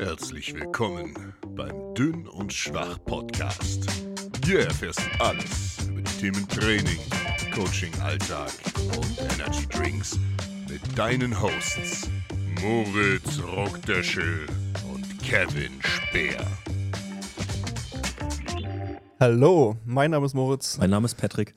Herzlich willkommen beim Dünn und Schwach Podcast. Hier erfährst du alles über die Themen Training, Coaching, Alltag und Energy Drinks mit deinen Hosts Moritz Rockdöschel und Kevin Speer. Hallo, mein Name ist Moritz. Mein Name ist Patrick.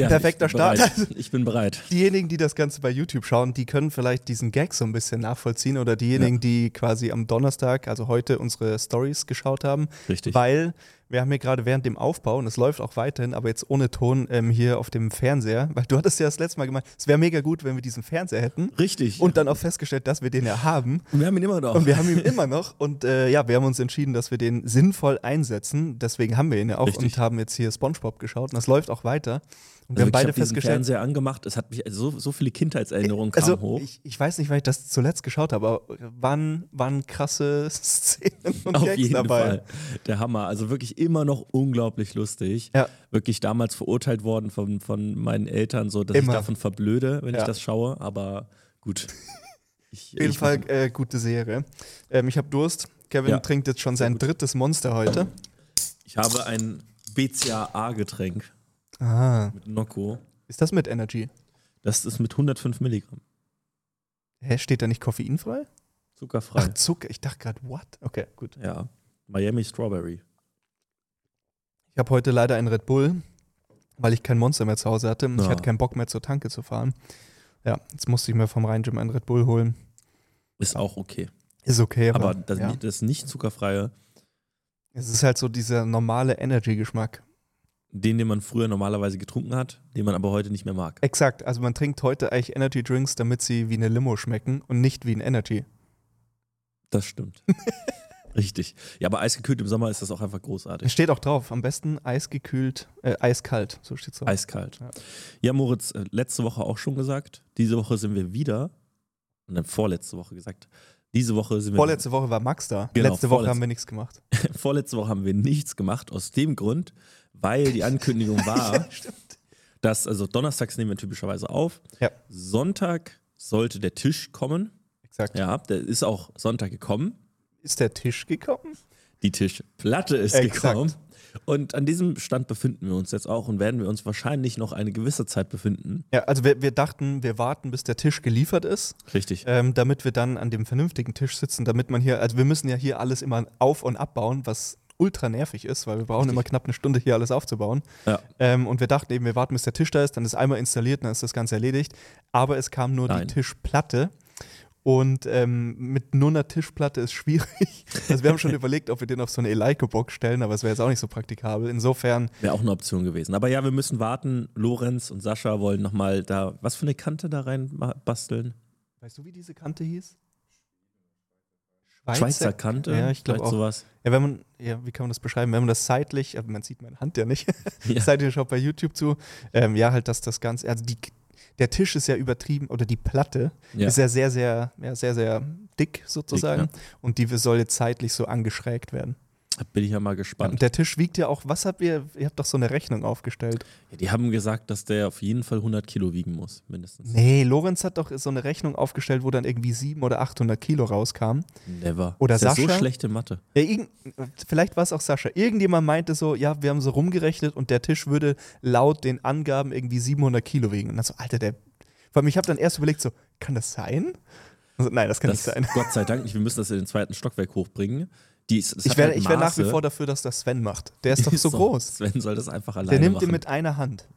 Ja, Perfekter ich bin bereit. Start. Ich bin bereit. Diejenigen, die das Ganze bei YouTube schauen, die können vielleicht diesen Gag so ein bisschen nachvollziehen oder diejenigen, Ja. die quasi am Donnerstag, also heute, unsere Stories geschaut haben. Richtig. Weil wir haben hier gerade während dem Aufbau, und es läuft auch weiterhin, aber jetzt ohne Ton ähm, hier auf dem Fernseher, weil du hattest ja das letzte Mal gemeint, es wäre mega gut, wenn wir diesen Fernseher hätten. Richtig. Und dann auch festgestellt, dass wir den ja haben. wir haben ihn immer noch. Und wir haben ihn immer noch. Und äh, ja, wir haben uns entschieden, dass wir den sinnvoll einsetzen. Deswegen haben wir ihn ja auch Richtig. und haben jetzt hier Spongebob geschaut. Und das läuft auch weiter. Und wir also haben beide ich diesen festgestellt. Fernseher angemacht. Es hat mich also so, so viele Kindheitserinnerungen kamen Also, hoch. ich, ich weiß nicht, weil ich das zuletzt geschaut habe, aber waren, waren krasse Szenen und Auf Gags jeden dabei. Fall. Der Hammer. Also wirklich immer noch unglaublich lustig. Ja. Wirklich damals verurteilt worden von, von meinen Eltern, so dass Immer. ich davon verblöde, wenn Ja. ich das schaue. Aber gut. Ich, Auf jeden Fall äh, gute Serie. Ähm, ich habe Durst. Kevin Ja. trinkt jetzt schon sein drittes Monster heute. Ich habe ein BCAA-Getränk Ah. mit Nocco. Ist das mit Energy? Das ist mit 105 Milligramm. Hä, steht da nicht koffeinfrei? Zuckerfrei. Ach, Zucker. Ich dachte gerade, what? Okay, gut. Ja. Miami Strawberry. Ich habe heute leider einen Red Bull, weil ich kein Monster mehr zu Hause hatte. Ich Ja. hatte keinen Bock mehr zur Tanke zu fahren. Ja, jetzt musste ich mir vom Rhein Gym einen Red Bull holen. Ist auch okay. Ist okay, aber, Aber das, ja. das nicht zuckerfreie, es ist halt so dieser normale Energy-Geschmack. den, den man früher normalerweise getrunken hat, den man aber heute nicht mehr mag. Exakt, also man trinkt heute eigentlich Energy-Drinks, damit sie wie eine Limo schmecken und nicht wie ein Energy. Das stimmt. Richtig. Ja, aber eisgekühlt im Sommer ist das auch einfach Es großartig. steht auch drauf, am besten eisgekühlt, äh, eiskalt, so steht's drauf. Eiskalt. Ja. Ja, Moritz, äh, letzte Woche auch schon gesagt. Diese Woche sind wir wieder. Und dann vorletzte Woche gesagt. Diese Woche sind wir. Vorletzte Woche war Max da. Genau, Letzte Woche haben wir nichts gemacht. vorletzte Woche haben wir nichts gemacht. Aus dem Grund, weil die Ankündigung war, stimmt. dass, also donnerstags nehmen wir typischerweise auf. Ja. Sonntag sollte der Tisch kommen. Exakt. Ja, der ist auch Sonntag gekommen. Ist der Tisch gekommen? Die Tischplatte ist Exakt. gekommen. Und an diesem Stand befinden wir uns jetzt auch und werden wir uns wahrscheinlich noch eine gewisse Zeit befinden. Ja, also wir, wir dachten, wir warten, bis der Tisch geliefert ist, Richtig. ähm, damit wir dann an dem vernünftigen Tisch sitzen, damit man hier, also wir müssen ja hier alles immer auf- und abbauen, was ultra nervig ist, weil wir brauchen Richtig. immer knapp eine Stunde hier alles aufzubauen. Ja. Ähm, und wir dachten eben, wir warten, bis der Tisch da ist, dann ist einmal installiert, dann ist das Ganze erledigt. Aber es kam nur Nein. die Tischplatte. Und ähm, mit nur einer Tischplatte ist schwierig. Also wir haben schon überlegt, ob wir den auf so eine Eleiko-Box stellen, aber es wäre jetzt auch nicht so praktikabel. Insofern, Wäre auch eine Option gewesen. Aber ja, wir müssen warten. Lorenz und Sascha wollen nochmal da, was für eine Kante da rein basteln? weißt du, wie diese Kante hieß? Schweizer Kante? Ja, ich glaube auch. sowas. Ja, wenn man, ja, wie kann man das beschreiben? Wenn man das seitlich, aber man sieht meine Hand ja nicht, Ja. seitlich schaut bei YouTube zu, ähm, ja, halt, dass das Ganze, also die, der Tisch ist ja übertrieben, oder die Platte Ja. ist ja sehr, sehr, ja, sehr, sehr dick sozusagen. Dick, Und die soll jetzt seitlich so angeschrägt werden. Da bin ich ja mal Ja, gespannt. und der Tisch wiegt ja auch, was habt ihr, ihr habt doch so eine Rechnung aufgestellt. Ja, die haben gesagt, dass der auf jeden Fall 100 Kilo wiegen muss, mindestens. Nee, Lorenz hat doch so eine Rechnung aufgestellt, wo dann irgendwie 700 oder 800 Kilo rauskam. Never. Oder ist ja Sascha? so schlechte Mathe. Ja, irgend, vielleicht war es auch Sascha. Irgendjemand meinte so, ja, wir haben so rumgerechnet und der Tisch würde laut den Angaben irgendwie 700 Kilo wiegen. Und dann so, Alter, der. Allem, ich habe dann erst überlegt, so, kann das sein? Also, nein, das kann Das, nicht sein. Gott sei Dank nicht. Wir müssen das in den zweiten Stockwerk hochbringen. Die, Ich wäre halt wär nach wie vor dafür, dass das Sven macht. Der ist doch so So, groß. Sven soll das einfach alleine Der nimmt machen. ihn mit einer Hand.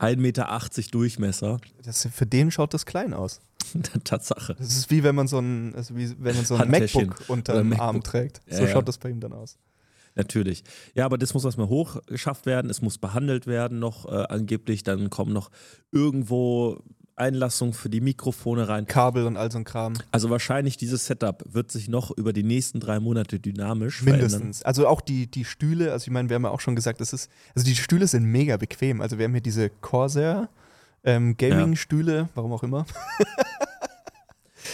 1,80 Meter Durchmesser. Das, für den schaut das klein aus. Tatsache. Das ist wie wenn man so ein, also wie wenn man so ein MacBook unter dem. Arm trägt. Ja, so ja. schaut das bei ihm dann aus. Natürlich. Ja, aber das muss erstmal hochgeschafft werden. Es muss behandelt werden noch äh, angeblich. Dann kommen noch irgendwo Einlassungen für die Mikrofone rein. Kabel und all so ein Kram. Also wahrscheinlich dieses Setup wird sich noch über die nächsten drei Monate dynamisch verändern. Mindestens. Also auch die, die Stühle, also ich meine, wir haben ja auch schon gesagt, das ist, also die Stühle sind mega bequem. Also wir haben hier diese Corsair ähm, Gaming-Stühle, warum auch immer.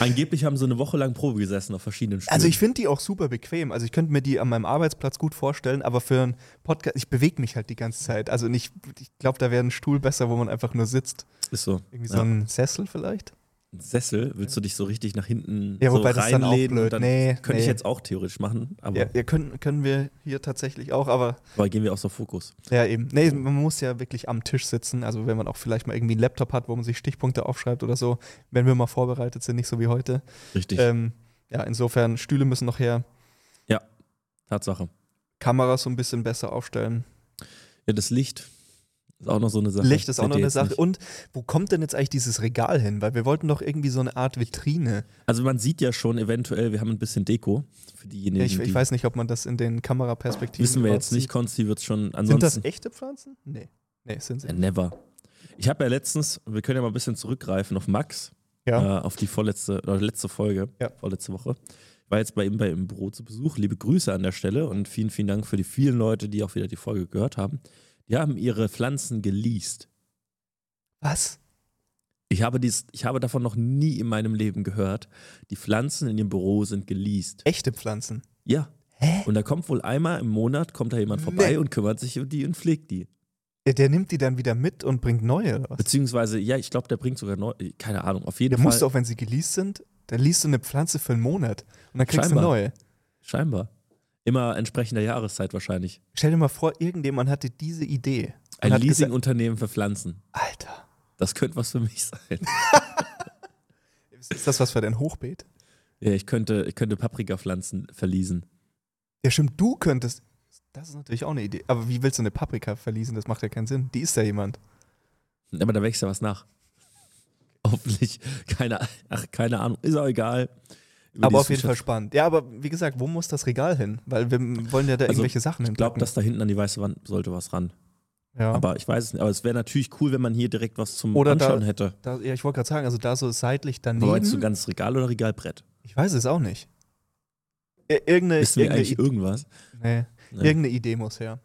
Angeblich haben sie eine Woche lang Probe gesessen auf verschiedenen Stühlen. Also ich finde die auch super bequem. Also ich könnte mir die an meinem Arbeitsplatz gut vorstellen, aber für einen Podcast, ich bewege mich halt die ganze Zeit. Also nicht, ich glaube, da wäre ein Stuhl besser, wo man einfach nur sitzt. ist so. Irgendwie so Ja. ein Sessel vielleicht. Sessel, willst du dich so richtig nach hinten Ja, so wobei das dann auch blöd. dann Nee, könnte ich nee. jetzt auch theoretisch machen, aber, Ja, ja können, können wir hier tatsächlich auch, aber aber gehen wir aus der Fokus. ja eben. Nee, man muss ja wirklich am Tisch sitzen. Also wenn man auch vielleicht mal irgendwie einen Laptop hat, wo man sich Stichpunkte aufschreibt oder so, wenn wir mal vorbereitet sind, nicht so wie heute. Richtig. Ähm, ja, insofern, Stühle müssen noch her, Tatsache. Kameras so ein bisschen besser aufstellen. Ja, das Licht ist auch noch so eine Sache. Licht ist auch noch eine Sache. nicht. Und wo kommt denn jetzt eigentlich dieses Regal hin? Weil wir wollten doch irgendwie so eine Art Vitrine. Also man sieht ja schon eventuell, wir haben ein bisschen Deko für diejenigen, Ja, ich, die ich weiß nicht, ob man das in den Kameraperspektiven wissen wir jetzt nicht. sieht. Konsti wird es schon Sind ansonsten. das echte Pflanzen? Nee. Nee, sind sie. Never. Ich habe ja letztens, wir können ja mal ein bisschen zurückgreifen auf Max, Ja. äh, auf die vorletzte oder letzte Folge, Ja. vorletzte Woche. Ich war jetzt bei ihm bei im Büro zu Besuch. Liebe Grüße an der Stelle und vielen, vielen Dank für die vielen Leute, die auch wieder die Folge gehört haben. Die haben ihre Pflanzen geleast. Was? Ich habe, dies, ich habe davon noch nie in meinem Leben gehört. Die Pflanzen in ihrem Büro sind geleast. Echte Pflanzen? Ja. Hä? Und da kommt wohl einmal im Monat, kommt da jemand vorbei Nee. und kümmert sich um die und pflegt die. Der, der nimmt die dann wieder mit und bringt neue oder was? Beziehungsweise, ja, ich glaube, der bringt sogar neu, keine Ahnung, auf jeden Der Fall. musst du auch, wenn sie geleast sind, dann liest du eine Pflanze für einen Monat und dann kriegst Scheinbar. du neue. Scheinbar. Immer entsprechender Jahreszeit wahrscheinlich. Stell dir mal vor, irgendjemand hatte diese Idee. Ein Leasingunternehmen für Pflanzen. Alter, Das könnte was für mich sein. ist das was für dein Hochbeet? Ja, ich könnte, ich könnte Paprikapflanzen verließen. Ja, stimmt, du könntest. Das ist natürlich auch eine Idee. Aber wie willst du eine Paprika verließen? Das macht ja keinen Sinn. Die ist ja jemand. Aber da wächst ja was nach. Hoffentlich. Keine, ach, keine Ahnung. Ist auch egal. Aber auf jeden Fall spannend. Ja, aber wie gesagt, wo muss das Regal hin? Weil wir wollen ja da Also, irgendwelche Sachen Ich glaube, dass da hinten an die weiße Wand sollte was ran. ja. Aber ich weiß es nicht. Aber es wäre natürlich cool, wenn man hier direkt was zum Oder da- Anschauen hätte. da, ja, ich wollte gerade sagen, also da so seitlich daneben. Meinst du ganz Regal oder Regalbrett? ich weiß es auch nicht. Ir- Irgendeine, Wissen wir irgendeine, eigentlich Idee, irgendwas? nee, Nee. irgendeine Idee muss her.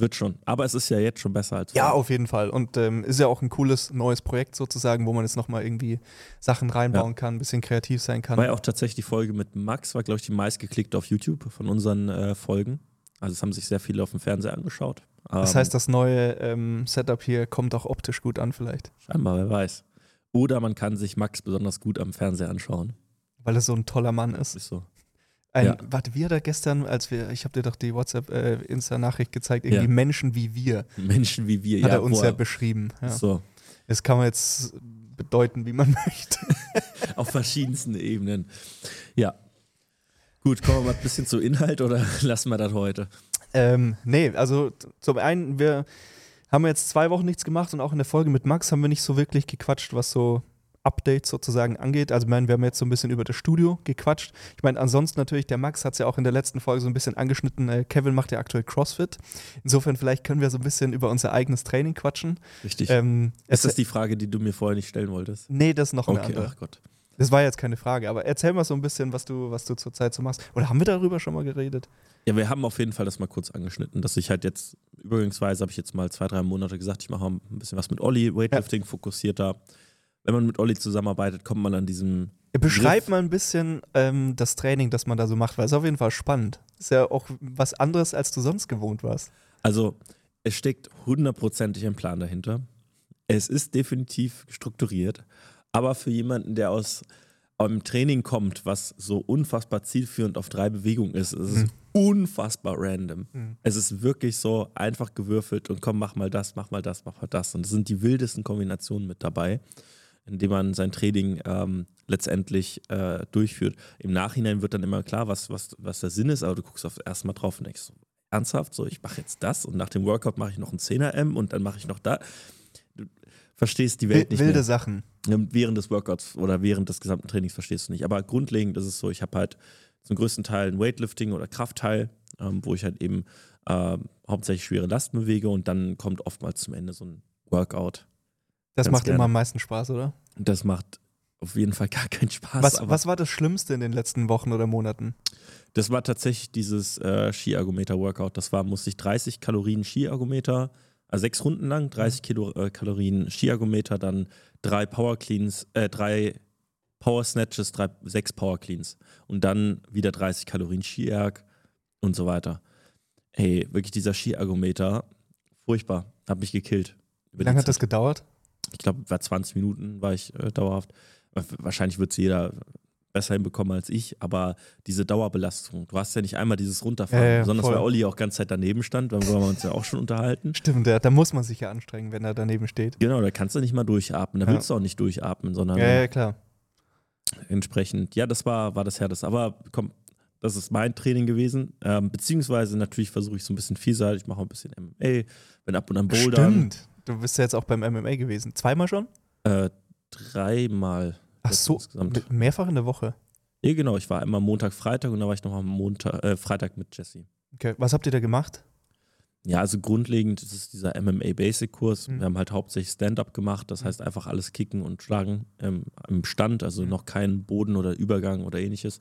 Wird schon. Aber es ist ja jetzt schon besser als Ja, vorher. auf jeden Fall. Und ähm, ist ja auch ein cooles neues Projekt sozusagen, wo man jetzt nochmal irgendwie Sachen reinbauen kann, ein bisschen kreativ sein kann. War ja auch tatsächlich die Folge mit Max, war, glaube ich, die meistgeklickte auf YouTube von unseren äh, Folgen. Also es haben sich sehr viele auf dem Fernseher angeschaut. das Ähm, heißt, das neue ähm, Setup hier kommt auch optisch gut an vielleicht. Scheinbar, wer weiß. Oder man kann sich Max besonders gut am Fernseher anschauen. Weil er so ein toller Mann ist. Ist so. Ein, Ja. Warte, wir da gestern, als wir, ich habe dir doch die WhatsApp-Insta-Nachricht gezeigt, irgendwie Ja. Menschen wie wir, Menschen wie wir. hat ja, er uns wo ja beschrieben. Ja. So. Das kann man jetzt bedeuten, wie man möchte. Auf verschiedensten Ebenen. Ja. Gut, kommen wir mal ein bisschen zu Inhalt oder lassen wir das heute? Ähm, nee, also zum einen, wir haben jetzt zwei Wochen nichts gemacht und auch in der Folge mit Max haben wir nicht so wirklich gequatscht, was so Updates sozusagen angeht. Also, ich meine, wir haben jetzt so ein bisschen über das Studio gequatscht. Ich meine, ansonsten natürlich, der Max hat es ja auch in der letzten Folge so ein bisschen angeschnitten. Äh, Kevin macht ja aktuell CrossFit. Insofern, vielleicht können wir so ein bisschen über unser eigenes Training quatschen. Richtig. Ähm, ist das die Frage, die du mir vorher nicht stellen wolltest? nee, das ist noch eine Okay, andere. ach Gott. Das war jetzt keine Frage, aber erzähl mal so ein bisschen, was du, was du zurzeit so machst. Oder haben wir darüber schon mal geredet? Ja, wir haben auf jeden Fall das mal kurz angeschnitten, dass ich halt jetzt, übergangsweise habe ich jetzt mal zwei, drei Monate gesagt, ich mache ein bisschen was mit Olli, Weightlifting fokussierter. Wenn man mit Olli zusammenarbeitet, kommt man an diesem Beschreib Griff. mal ein bisschen ähm, das Training, das man da so macht, weil es ist auf jeden Fall spannend. Ist ja auch was anderes, als du sonst gewohnt warst. Also, es steckt hundertprozentig ein Plan dahinter. Es ist definitiv strukturiert, aber für jemanden, der aus einem Training kommt, was so unfassbar zielführend auf drei Bewegungen ist, ist es Mhm. unfassbar random. Mhm. Es ist wirklich so einfach gewürfelt und komm, mach mal das, mach mal das, mach mal das. Und es sind die wildesten Kombinationen mit dabei, indem man sein Training ähm, letztendlich äh, durchführt. Im Nachhinein wird dann immer klar, was, was, was der Sinn ist, aber du guckst auf erstmal drauf und denkst so, ernsthaft, so ich mache jetzt das und nach dem Workout mache ich noch ein 10er M und dann mache ich noch da. Du verstehst die Welt Wil- nicht wilde. Sachen. Während des Workouts oder während des gesamten Trainings verstehst du nicht. Aber grundlegend ist es so, ich habe halt zum größten Teil ein Weightlifting oder Kraftteil, ähm, wo ich halt eben ähm, hauptsächlich schwere Lasten bewege und dann kommt oftmals zum Ende so ein Workout. Das Ganz macht gerne. immer am meisten Spaß, oder? Das macht auf jeden Fall gar keinen Spaß. Was, was war das Schlimmste in den letzten Wochen oder Monaten? das war tatsächlich dieses äh, Ski-Ergometer-Workout. Das war, musste ich 30 Kalorien Ski-Ergometer, also sechs Runden lang, 30 Kilo, äh, Kalorien Ski-Ergometer, dann drei Power Cleans, äh, drei Power Snatches, drei, sechs Power Cleans und dann wieder 30 Kalorien Skierg und so weiter. Ey, wirklich dieser Skiergometer, furchtbar, hat mich gekillt. Wie lange hat das gedauert? Ich glaube, war 20 Minuten war ich äh, dauerhaft. Wahrscheinlich wird es jeder besser hinbekommen als ich, aber diese Dauerbelastung, du hast ja nicht einmal dieses Runterfahren, ja, ja, besonders voll. weil Olli auch ganz Zeit daneben stand, darüber haben wir uns ja auch schon unterhalten. Stimmt, ja, da muss man sich ja anstrengen, wenn er daneben steht. Genau, da kannst du nicht mal durchatmen, da ja. willst du auch nicht durchatmen, sondern ja, ja, klar. entsprechend, ja, das war, war das Härteste, aber komm, das ist mein Training gewesen, ähm, beziehungsweise natürlich versuche ich so ein bisschen vielseitig, ich mache ein bisschen MMA, bin ab und an Boulder. Stimmt, du bist ja jetzt auch beim MMA gewesen, zweimal schon? Äh, dreimal. Ach so, insgesamt. mehrfach in der Woche? Ja, genau. Ich war einmal Montag, Freitag und dann war ich noch am Montag, äh, Freitag mit Jesse. Okay, was habt ihr da gemacht? Ja, also grundlegend ist es dieser MMA Basic Kurs. Mhm. Wir haben halt hauptsächlich Stand-up gemacht, das mhm. heißt einfach alles kicken und schlagen ähm, im Stand, also mhm. noch kein Boden oder Übergang oder ähnliches.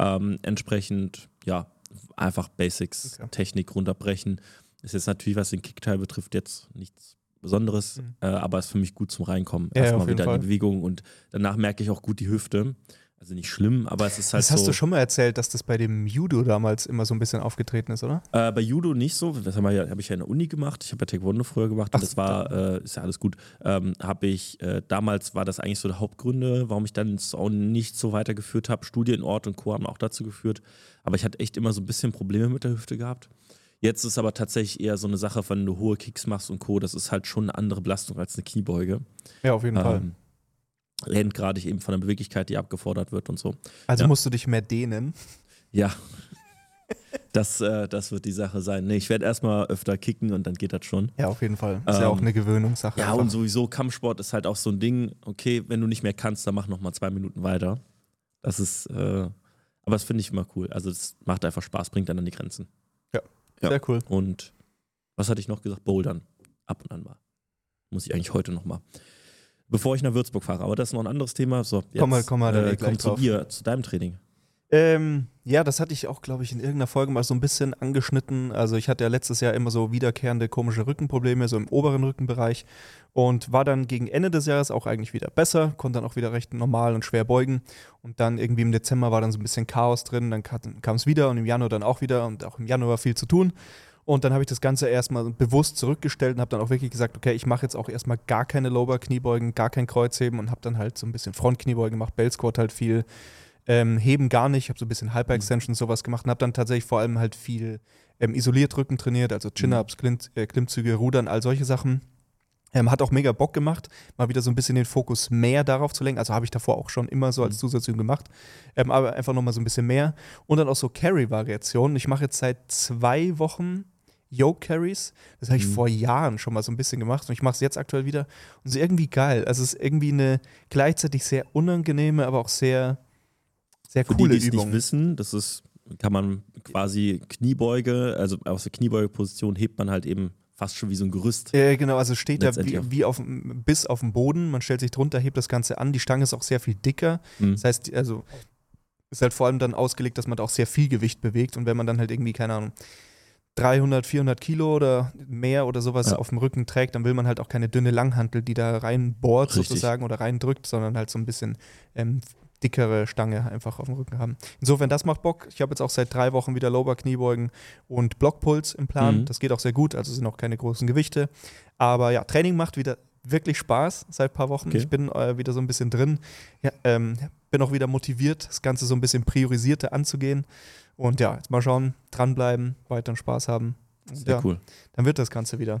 Ähm, entsprechend, ja, einfach Basics, okay. Technik runterbrechen. Ist jetzt natürlich, was den Kickteil betrifft, jetzt nichts Besonderes, mhm. äh, aber ist für mich gut zum Reinkommen. Ja, Erstmal wieder in die Bewegung und danach merke ich auch gut die Hüfte. Also nicht schlimm, aber es ist halt das so. Hast du schon mal erzählt, dass das bei dem Judo damals immer so ein bisschen aufgetreten ist, oder? Äh, bei Judo nicht so. Das habe ja, hab ich ja in der Uni gemacht. Ich habe ja Taekwondo früher gemacht und Ach, das war, äh, ist ja alles gut. Ähm, habe ich, äh, damals war das eigentlich so der Hauptgründe, warum ich dann es auch nicht so weitergeführt habe. Studienort und Co. haben auch dazu geführt. Aber ich hatte echt immer so ein bisschen Probleme mit der Hüfte gehabt. Jetzt ist aber tatsächlich eher so eine Sache, wenn du hohe Kicks machst und Co., das ist halt schon eine andere Belastung als eine Kniebeuge. Ja, auf jeden ähm, Fall. Rennt gerade eben von der Beweglichkeit, die abgefordert wird und so. Also ja. musst du dich mehr dehnen. Ja. Das, äh, das wird die Sache sein. Nee, ich werde erstmal öfter kicken und dann geht das schon. Ja, auf jeden Fall. Ist ähm, ja auch eine Gewöhnungssache. Ja, einfach. und sowieso Kampfsport ist halt auch so ein Ding, okay, wenn du nicht mehr kannst, dann mach nochmal zwei Minuten weiter. Das ist, äh, aber das finde ich immer cool. Also es macht einfach Spaß, bringt dann an die Grenzen. Ja. Sehr cool. Und was hatte ich noch gesagt? Bouldern. Ab und an mal. Muss ich eigentlich heute nochmal. Bevor ich nach Würzburg fahre. Aber das ist noch ein anderes Thema. So, jetzt, komm mal, komm mal, äh, komm zu dir, zu deinem Training. Ähm, ja, das hatte ich auch, glaube ich, in irgendeiner Folge mal so ein bisschen angeschnitten. Also ich hatte ja letztes Jahr immer so wiederkehrende komische Rückenprobleme, so im oberen Rückenbereich und war dann gegen Ende des Jahres auch eigentlich wieder besser, konnte dann auch wieder recht normal und schwer beugen und dann irgendwie im Dezember war dann so ein bisschen Chaos drin, dann kam es wieder und im Januar dann auch wieder und auch im Januar viel zu tun. Und dann habe ich das Ganze erstmal bewusst zurückgestellt und habe dann auch wirklich gesagt, okay, ich mache jetzt auch erstmal gar keine Lower-Kniebeugen, gar kein Kreuzheben und habe dann halt so ein bisschen Frontkniebeugen gemacht, Bell Squat halt viel, ähm, heben gar nicht. Ich habe so ein bisschen Hyper-Extension mhm. sowas gemacht und habe dann tatsächlich vor allem halt viel ähm, isoliert Rücken trainiert, also Chin-Ups, mhm. Äh, Klimmzüge, Rudern, all solche Sachen. Ähm, hat auch mega Bock gemacht, mal wieder so ein bisschen den Fokus mehr darauf zu lenken. Also habe ich davor auch schon immer so als mhm. Zusatzübung gemacht, ähm, aber einfach nochmal so ein bisschen mehr. Und dann auch so Carry-Variationen. Ich mache jetzt seit zwei Wochen Yoke Carries. Das habe ich mhm. vor Jahren schon mal so ein bisschen gemacht und ich mache es jetzt aktuell wieder. Und es ist irgendwie geil. Also es ist irgendwie eine gleichzeitig sehr unangenehme, aber auch sehr sehr Für coole die, die es nicht wissen, das ist, kann man quasi Kniebeuge, also aus der Kniebeugeposition hebt man halt eben fast schon wie so ein Gerüst. Ja, genau, also steht da wie, wie auf, bis auf dem Boden, man stellt sich drunter, hebt das Ganze an, die Stange ist auch sehr viel dicker. Mhm. Das heißt, also ist halt vor allem dann ausgelegt, dass man da auch sehr viel Gewicht bewegt und wenn man dann halt irgendwie, keine Ahnung, 300, 400 Kilo oder mehr oder sowas ja. auf dem Rücken trägt, dann will man halt auch keine dünne Langhantel, die da reinbohrt sozusagen oder reindrückt, sondern halt so ein bisschen ähm, dickere Stange einfach auf dem Rücken haben. Insofern, das macht Bock. Ich habe jetzt auch seit drei Wochen wieder Lower Kniebeugen und Blockpuls im Plan. Mhm. Das geht auch sehr gut, also sind auch keine großen Gewichte. Aber ja, Training macht wieder wirklich Spaß seit ein paar Wochen. Okay. Ich bin äh, wieder so ein bisschen drin. Ja, ähm, bin auch wieder motiviert, das Ganze so ein bisschen priorisierter anzugehen. Und ja, jetzt mal schauen, dranbleiben, weiter Spaß haben. Und sehr ja, cool. Dann wird das Ganze wieder.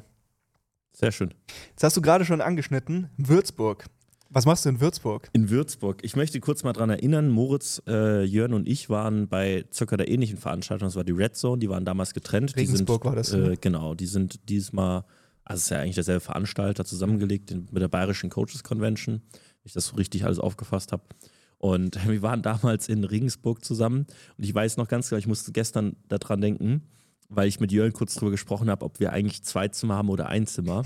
Sehr schön. Jetzt hast du gerade schon angeschnitten, Würzburg. Was machst du in Würzburg? In Würzburg. Ich möchte kurz mal daran erinnern, Moritz, äh, Jörn und ich waren bei circa der ähnlichen Veranstaltung, das war die Red Zone, die waren damals getrennt. Regensburg sind, war das. Äh, ne? genau, die sind diesmal, also es ist ja eigentlich derselbe Veranstalter, zusammengelegt mit der Bayerischen Coaches Convention, wenn ich das so richtig alles aufgefasst habe. Und wir waren damals in Regensburg zusammen und ich weiß noch ganz genau, ich musste gestern daran denken, weil ich mit Jörn kurz drüber gesprochen habe, ob wir eigentlich zwei Zimmer haben oder ein Zimmer.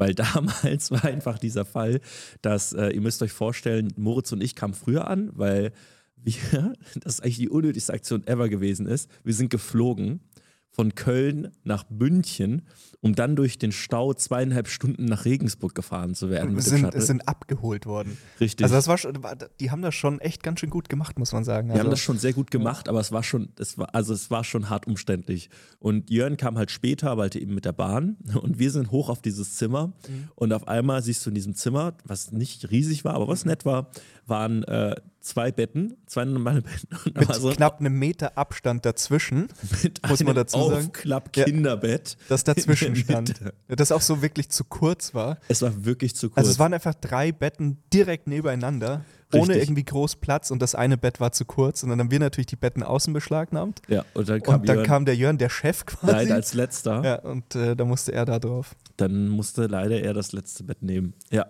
Weil damals war einfach dieser Fall, dass äh, ihr müsst euch vorstellen, Moritz und ich kamen früher an, weil wir, das ist eigentlich die unnötigste Aktion ever gewesen ist. Wir sind geflogen von Köln nach München, um dann durch den Stau zweieinhalb Stunden nach Regensburg gefahren zu werden. Mit dem sind, Shuttle. sind abgeholt worden. Richtig. Also das war schon, die haben das schon echt ganz schön gut gemacht, muss man sagen. Wir Also, haben das schon sehr gut gemacht, aber es war schon, es war, also es war schon hart umständlich. Und Jörn kam halt später, weil halt eben mit der Bahn. Und wir sind hoch auf dieses Zimmer. Mhm. Und auf einmal siehst du in diesem Zimmer, was nicht riesig war, aber was nett war, waren äh, zwei Betten, zwei normale Betten. Und mit war so knapp einem Meter Abstand dazwischen, mit muss man einem dazu sagen. Aufklapp-Kinderbett. das dazwischen stand. Das auch so wirklich zu kurz war. Es war wirklich zu kurz. Also es waren einfach drei Betten direkt nebeneinander, ohne Richtig. irgendwie groß Platz und das eine Bett war zu kurz. Und dann haben wir natürlich die Betten außen beschlagnahmt. ja, und dann kam Und dann Jörn kam der Jörn, der Chef quasi. leider als letzter. ja, und äh, da musste er da drauf. Dann musste leider er das letzte Bett nehmen. Ja.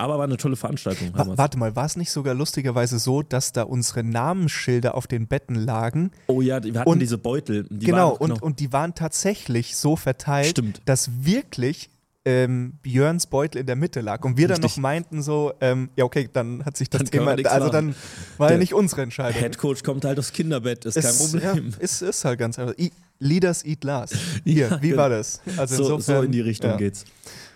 Aber war eine tolle Veranstaltung. Wa warte mal, war es nicht sogar lustigerweise so, dass da unsere Namensschilder auf den Betten lagen? Oh ja, wir hatten Und- diese Beutel. Die genau, waren, und, und die waren tatsächlich so verteilt, Stimmt. dass wirklich ähm, Björns Beutel in der Mitte lag. Und wir dann Richtig. noch meinten so, ähm, ja okay, dann hat sich das Dann Thema, also dann war ja Der nicht unsere Entscheidung. Headcoach kommt halt aufs Kinderbett, ist, ist, kein Problem. Ja, ist, ist halt ganz einfach. I Leaders eat last. Hier, Ja, wie genau. war das? Also so, insofern, so in die Richtung ja. geht's.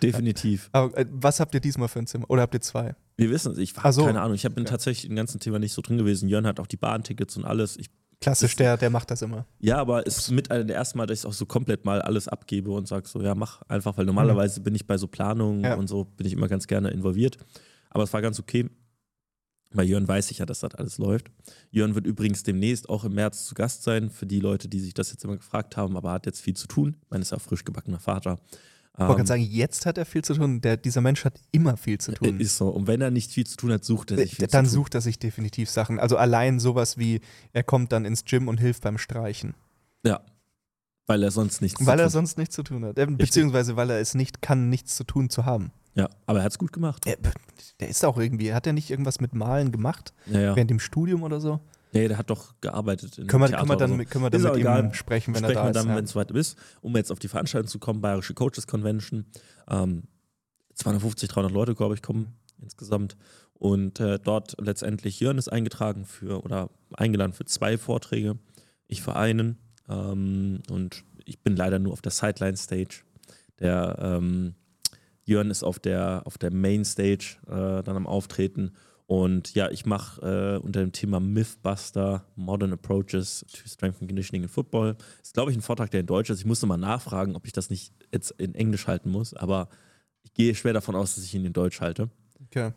Definitiv. Aber äh, was habt ihr diesmal für ein Zimmer? Oder habt ihr zwei? Wir wissen es, ich habe so. keine Ahnung. Ich habe Ja. tatsächlich im ganzen Thema nicht so drin gewesen. Jörn hat auch die Bahntickets und alles. Ich, Klassisch, der, der macht das immer. ja, aber es ist mit einer der ersten Mal, dass ich auch so komplett mal alles abgebe und sage so, ja, mach einfach, weil normalerweise bin ich bei so Planungen Mhm. Und so, bin ich immer ganz gerne involviert. Aber es war ganz okay. Bei Jörn weiß ich ja, dass das alles läuft. Jörn wird übrigens demnächst auch im März zu Gast sein, für die Leute, die sich das jetzt immer gefragt haben, aber hat jetzt viel zu tun. Meine, ist ja auch frisch gebackener Vater. Ich wollte Ähm, gerade sagen, jetzt hat er viel zu tun. Der, dieser Mensch hat immer viel zu tun. Ist so. Und wenn er nicht viel zu tun hat, sucht er sich viel Äh, Dann sucht er sich definitiv Sachen. Also allein sowas wie, er kommt dann ins Gym und hilft beim Streichen. Ja. Weil er sonst nichts Weil zu er tun sonst nichts zu tun hat. Äh, Beziehungsweise weil er es nicht kann, nichts zu tun zu haben. Ja, aber er hat es gut gemacht. Er, der ist auch irgendwie, hat er nicht irgendwas mit Malen gemacht? Ja, ja. Während dem Studium oder so? Nee, der hat doch gearbeitet in Können wir, können wir dann, so. mit- können wir dann Ist mit auch ihm egal. sprechen, wenn Sprechen er da wir ist? dann, ja. wenn es weit ist, um jetzt auf die Veranstaltung zu kommen, Bayerische Coaches Convention. Ähm, 250, 300 Leute, glaube ich, kommen insgesamt. Und äh, dort letztendlich Jörn ist eingetragen für oder eingeladen für zwei Vorträge. Ich für einen. Ähm, und ich bin leider nur auf der Sideline Stage. Der ähm, Jörn ist auf der, auf der Main Stage äh, dann am Auftreten. Und ja, ich mache äh, unter dem Thema Mythbuster Modern Approaches to Strength and Conditioning in Football. Ist, glaube ich, ein Vortrag, der in Deutsch ist. Ich musste mal nachfragen, ob ich das nicht jetzt in Englisch halten muss, aber ich gehe schwer davon aus, dass ich ihn in Deutsch halte. Okay.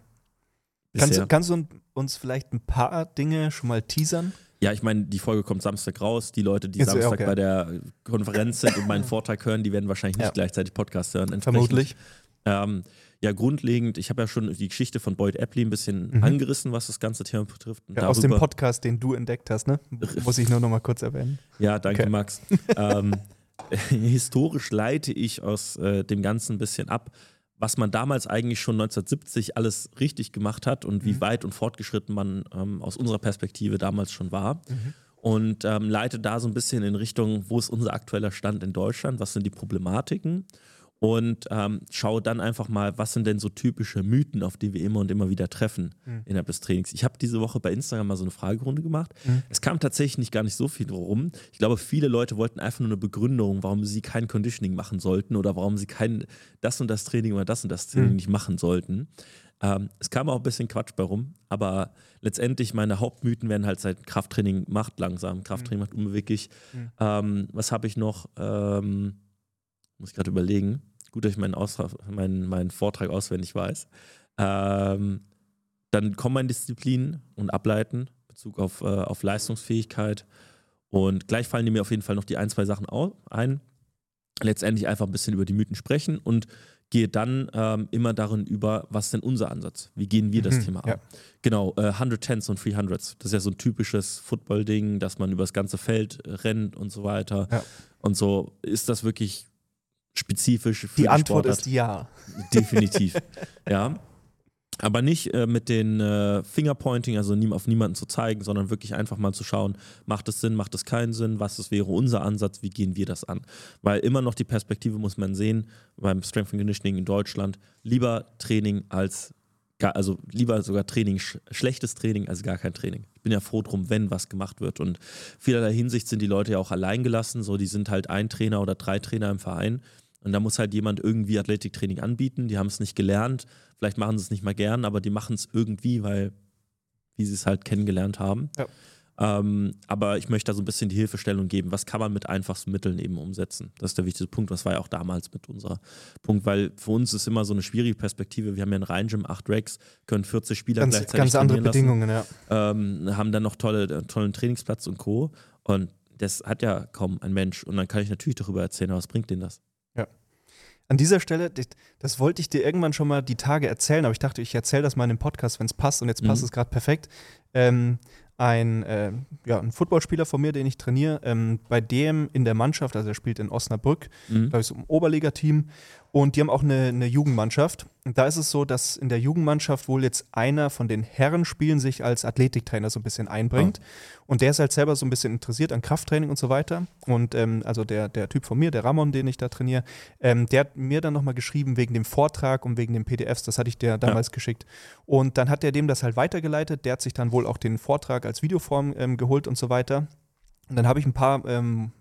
Bisher. Kannst, kannst du uns vielleicht ein paar Dinge schon mal teasern? Ja, ich meine, die Folge kommt Samstag raus. Die Leute, die so, Samstag okay. bei der Konferenz sind und meinen Vortrag hören, die werden wahrscheinlich nicht Ja. gleichzeitig Podcast hören. Vermutlich. Ähm, ja, grundlegend, ich habe ja schon die Geschichte von Boyd Epley ein bisschen Mhm. angerissen, was das ganze Thema betrifft. Ja, aus dem Podcast, den du entdeckt hast, ne? Muss ich nur noch mal kurz erwähnen. Ja, danke, Okay. Max. ähm, historisch leite ich aus äh, dem Ganzen ein bisschen ab, was man damals eigentlich schon 1970 alles richtig gemacht hat und wie Mhm. weit und fortgeschritten man ähm, aus unserer Perspektive damals schon war. Mhm. Und ähm, leite da so ein bisschen in Richtung, wo ist unser aktueller Stand in Deutschland, was sind die Problematiken und ähm, schaue dann einfach mal, was sind denn so typische Mythen, auf die wir immer und immer wieder treffen Mhm. innerhalb des Trainings. Ich habe diese Woche bei Instagram mal so eine Fragerunde gemacht. Mhm. Es kam tatsächlich nicht gar nicht so viel rum. Ich glaube, viele Leute wollten einfach nur eine Begründung, warum sie kein Conditioning machen sollten oder warum sie kein das und das Training oder das und das Training Mhm. nicht machen sollten. Ähm, es kam auch ein bisschen Quatsch bei rum, aber letztendlich meine Hauptmythen werden halt seit Krafttraining macht langsam, Krafttraining macht unbeweglich. Mhm. Ähm, was habe ich noch? Ähm, muss ich gerade überlegen. Gut, dass ich meinen, Austra meinen, meinen Vortrag auswendig weiß. Ähm, dann Combine-Disziplinen und Ableiten, in Bezug auf, äh, auf Leistungsfähigkeit. Und gleich fallen mir auf jeden Fall noch die ein, zwei Sachen ein. Letztendlich einfach ein bisschen über die Mythen sprechen und gehe dann ähm, immer darin über, was ist denn unser Ansatz? Wie gehen wir das Mhm, Thema an? ja. Genau, äh, 110s und 300s. Das ist ja so ein typisches Football-Ding, dass man über das ganze Feld rennt und so weiter. Ja. Und so ist das wirklich spezifisch für die, Die Antwort Sportart? ist ja. Definitiv. ja. Aber nicht äh, mit den äh, Fingerpointing, also nie, auf niemanden zu zeigen, sondern wirklich einfach mal zu schauen, macht es Sinn, macht es keinen Sinn, was ist, wäre unser Ansatz, wie gehen wir das an? Weil immer noch die Perspektive muss man sehen, beim Strength and Conditioning in Deutschland, lieber Training als gar, also lieber sogar Training, sch schlechtes Training als gar kein Training. Ich bin ja froh drum, wenn was gemacht wird. Und vielerlei Hinsicht sind die Leute ja auch allein gelassen. So, die sind halt ein Trainer oder drei Trainer im Verein. Und da muss halt jemand irgendwie Athletiktraining anbieten. Die haben es nicht gelernt. Vielleicht machen sie es nicht mal gern, aber die machen es irgendwie, weil, wie sie es halt kennengelernt haben. Ja. Ähm, aber ich möchte da so ein bisschen die Hilfestellung geben. Was kann man mit einfachsten Mitteln eben umsetzen? Das ist der wichtigste Punkt. Das war ja auch damals mit unserer Punkt, weil für uns ist immer so eine schwierige Perspektive. Wir haben ja ein Rhein-Gym, acht Racks, können 40 Spieler Ganz, gleichzeitig ganz andere Bedingungen, ja. lassen, ähm, haben dann noch tolle, tollen Trainingsplatz und Co. Und das hat ja kaum ein Mensch. Und dann kann ich natürlich darüber erzählen, aber was bringt denen das? An dieser Stelle, das, wollte ich dir irgendwann schon mal die Tage erzählen, aber ich dachte, ich erzähle das mal in dem Podcast, wenn es passt und jetzt passt Mhm. es gerade perfekt. Ähm, ein, äh, ja, ein Footballspieler von mir, den ich trainiere, ähm, bei dem in der Mannschaft, also er spielt in Osnabrück, Mhm. glaube ich, so im Oberligateam. Und die haben auch eine, eine Jugendmannschaft. Und da ist es so, dass in der Jugendmannschaft wohl jetzt einer von den Herrenspielen sich als Athletiktrainer so ein bisschen einbringt. Und der ist halt selber so ein bisschen interessiert an Krafttraining und so weiter. Und ähm, also der, der Typ von mir, der Ramon, den ich da trainiere, ähm, der hat mir dann nochmal geschrieben wegen dem Vortrag und wegen den PDFs. Das hatte ich dir damals geschickt. Und dann hat der dem das halt weitergeleitet. Der hat sich dann wohl auch den Vortrag als Videoform ähm, geholt und so weiter. Und dann habe ich ein paar, ähm,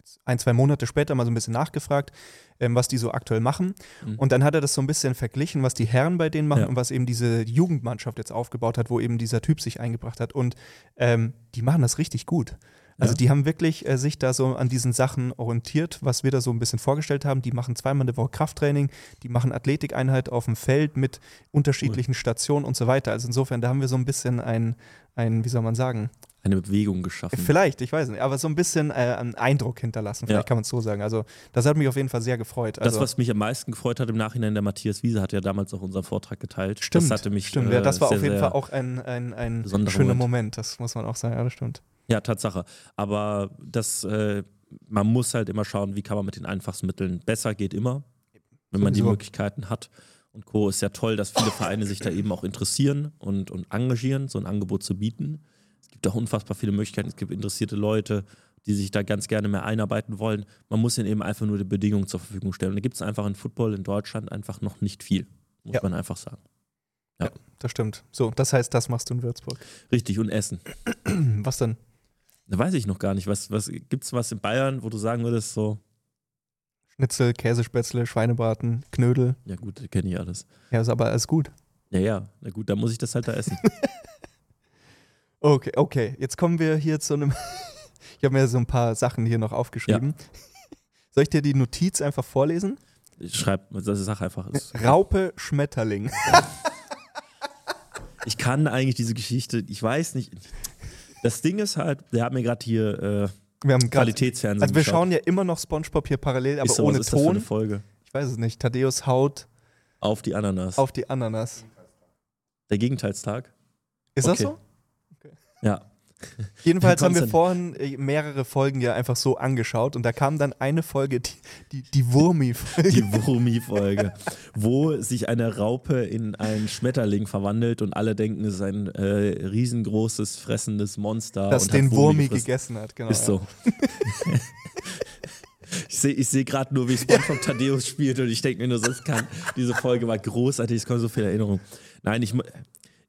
jetzt ein, zwei Monate später mal so ein bisschen nachgefragt, ähm, was die so aktuell machen. Mhm. Und dann hat er das so ein bisschen verglichen, was die Herren bei denen machen Ja. und was eben diese Jugendmannschaft jetzt aufgebaut hat, wo eben dieser Typ sich eingebracht hat. Und ähm, die machen das richtig gut. Also die haben wirklich äh, sich da so an diesen Sachen orientiert, was wir da so ein bisschen vorgestellt haben. Die machen zweimal eine Woche Krafttraining, die machen Athletikeinheit auf dem Feld mit unterschiedlichen Stationen und so weiter. Also insofern, da haben wir so ein bisschen ein, ein wie soll man sagen, Eine Bewegung geschaffen. vielleicht, ich weiß nicht, aber so ein bisschen äh, einen Eindruck hinterlassen, vielleicht Ja. kann man es so sagen. Also das hat mich auf jeden Fall sehr gefreut. Das, Also, was mich am meisten gefreut hat im Nachhinein, der Matthias Wiese hat ja damals auch unseren Vortrag geteilt. Stimmt, Das hatte mich. stimmt. äh, ja, das war sehr, auf jeden Fall auch ein, ein, ein schöner Moment. Moment. Das muss man auch sagen. Ja, das stimmt. Ja, Tatsache. Aber das, äh, man muss halt immer schauen, wie kann man mit den einfachsten Mitteln. Besser geht immer, wenn man die. Möglichkeiten hat. Und Co. ist ja toll, dass viele Vereine sich da eben auch interessieren und, und engagieren, so ein Angebot zu bieten. Es gibt auch unfassbar viele Möglichkeiten. Es gibt interessierte Leute, die sich da ganz gerne mehr einarbeiten wollen. Man muss ihnen eben einfach nur die Bedingungen zur Verfügung stellen. Und da gibt es einfach in Football in Deutschland einfach noch nicht viel, muss Ja. man einfach sagen. Das stimmt. So, das heißt, das machst du in Würzburg. Richtig, und Essen. Was denn? Da weiß ich noch gar nicht. Was, was gibt es was in Bayern, wo du sagen würdest, so, Schnitzel, Käsespätzle, Schweinebraten, Knödel. ja gut, kenne ich alles. Ja, ist aber alles gut. Ja, ja, na gut, dann muss ich das halt da essen. Okay, okay. Jetzt kommen wir hier zu einem. ich habe mir so ein paar Sachen hier noch aufgeschrieben. Soll ich dir die Notiz einfach vorlesen? Ich schreib, das sag einfach. es- Raupe Schmetterling. Ich kann eigentlich diese Geschichte, ich weiß nicht. Das Ding ist halt, wir haben mir gerade hier äh, Wir haben gerade. Qualitätsfernsehen Also wir geschaut. schauen ja immer noch Spongebob hier parallel, aber Ist so, ohne was ist das für eine Ton. Folge? Ich weiß es nicht. Thaddeus haut Auf die Ananas. auf die Ananas. Der Gegenteilstag. Ist Okay. das so? Ja. Jedenfalls haben wir vorhin äh, mehrere Folgen ja einfach so angeschaut und da kam dann eine Folge, die, die, die Wurmi-Folge. Die Wurmi-Folge, wo sich eine Raupe in einen Schmetterling verwandelt und alle denken, es ist ein äh, riesengroßes, fressendes Monster. das und den Wurmi gefressen. gegessen hat. Genau, Ist so. ich sehe seh gerade nur, wie SpongeBob Thaddeus spielt und ich denke mir nur, das kann, diese Folge war großartig, es kommen so viele Erinnerungen. Nein, ich,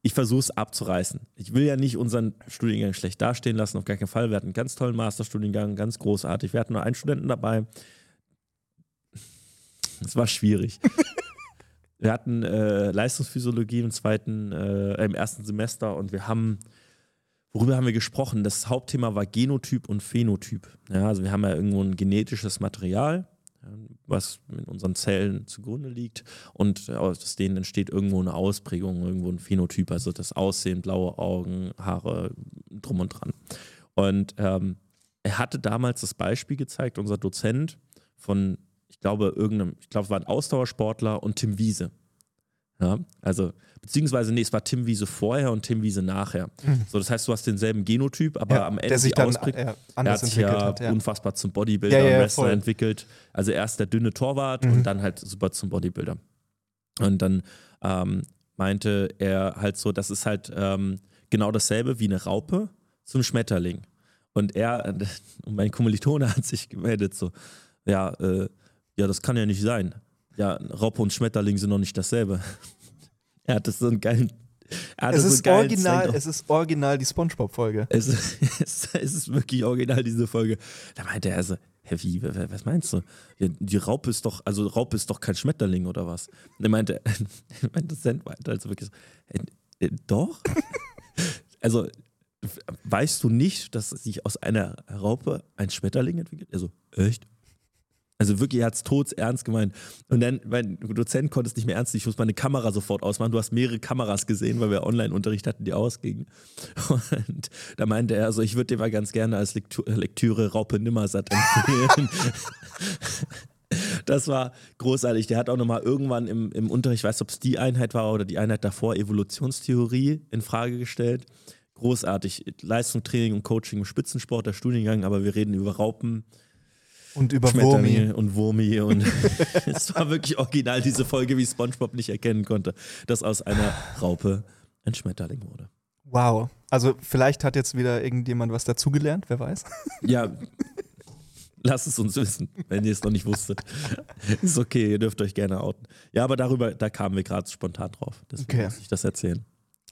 ich versuche es abzureißen. Ich will ja nicht unseren Studiengang schlecht dastehen lassen, auf gar keinen Fall. Wir hatten einen ganz tollen Masterstudiengang, ganz großartig. Wir hatten nur einen Studenten dabei. Es war schwierig. wir hatten äh, Leistungsphysiologie im zweiten, äh, im ersten Semester und wir haben Worüber haben wir gesprochen? Das Hauptthema war Genotyp und Phänotyp. Ja, also wir haben ja irgendwo ein genetisches Material, was in unseren Zellen zugrunde liegt und aus denen entsteht irgendwo eine Ausprägung, irgendwo ein Phänotyp, also das Aussehen, blaue Augen, Haare, drum und dran. Und ähm, er hatte damals das Beispiel gezeigt, unser Dozent, von, ich glaube, irgendeinem, ich glaube, es war ein Ausdauersportler und Tim Wiese. Ja, also, beziehungsweise, nee, es war Tim Wiese vorher und Tim Wiese nachher. So, das heißt, du hast denselben Genotyp, aber Ja, am Ende der sich dann äh, er anders hat sich ja, hat. Ja. unfassbar zum Bodybuilder Ja, ja, ja, Wrestler voll. entwickelt. Also erst der dünne Torwart Mhm. und dann halt super zum Bodybuilder. Und dann ähm, meinte er halt so, das ist halt ähm, genau dasselbe wie eine Raupe zum Schmetterling. Und er, und mein Kommilitone hat sich gemeldet so, ja, äh, ja, das kann ja nicht sein. Ja, Raupe und Schmetterling sind noch nicht dasselbe. er hatte so einen geilen. Hatte Es ist, original, es ist original die Spongebob-Folge. es, es, es ist wirklich original, diese Folge. Da meinte er so, hä, wie, wa- was meinst du? Die Raupe ist doch, also Raupe ist doch kein Schmetterling oder was? Und er meinte, er meinte Send weiter, also wirklich so, äh, äh, doch? also, weißt du nicht, dass sich aus einer Raupe ein Schmetterling entwickelt? Er so, echt? Also wirklich, er hat es todsernst gemeint. Und dann, mein Dozent konnte es nicht mehr ernst nehmen. Ich muss meine Kamera sofort ausmachen. Du hast mehrere Kameras gesehen, weil wir Online-Unterricht hatten, die ausgingen. Und da meinte er, also ich würde dir mal ganz gerne als Lektu Lektüre Raupe Nimmersatt empfehlen. Das war großartig. Der hat auch nochmal irgendwann im, im Unterricht, ich weiß ob es die Einheit war oder die Einheit davor, Evolutionstheorie in Frage gestellt. Großartig. Leistung, Training und Coaching im Spitzensport, der Studiengang, aber wir reden über Raupen, Und über Wurmi. Und Wurmi und es war wirklich original diese Folge, wie SpongeBob nicht erkennen konnte, dass aus einer Raupe ein Schmetterling wurde. Wow. Also vielleicht hat jetzt wieder irgendjemand was dazugelernt, wer weiß. Ja, lasst es uns wissen, wenn ihr es noch nicht wusstet. Ist okay, ihr dürft euch gerne outen. Ja, aber darüber, da kamen wir gerade spontan drauf. Deswegen Okay. muss ich das erzählen.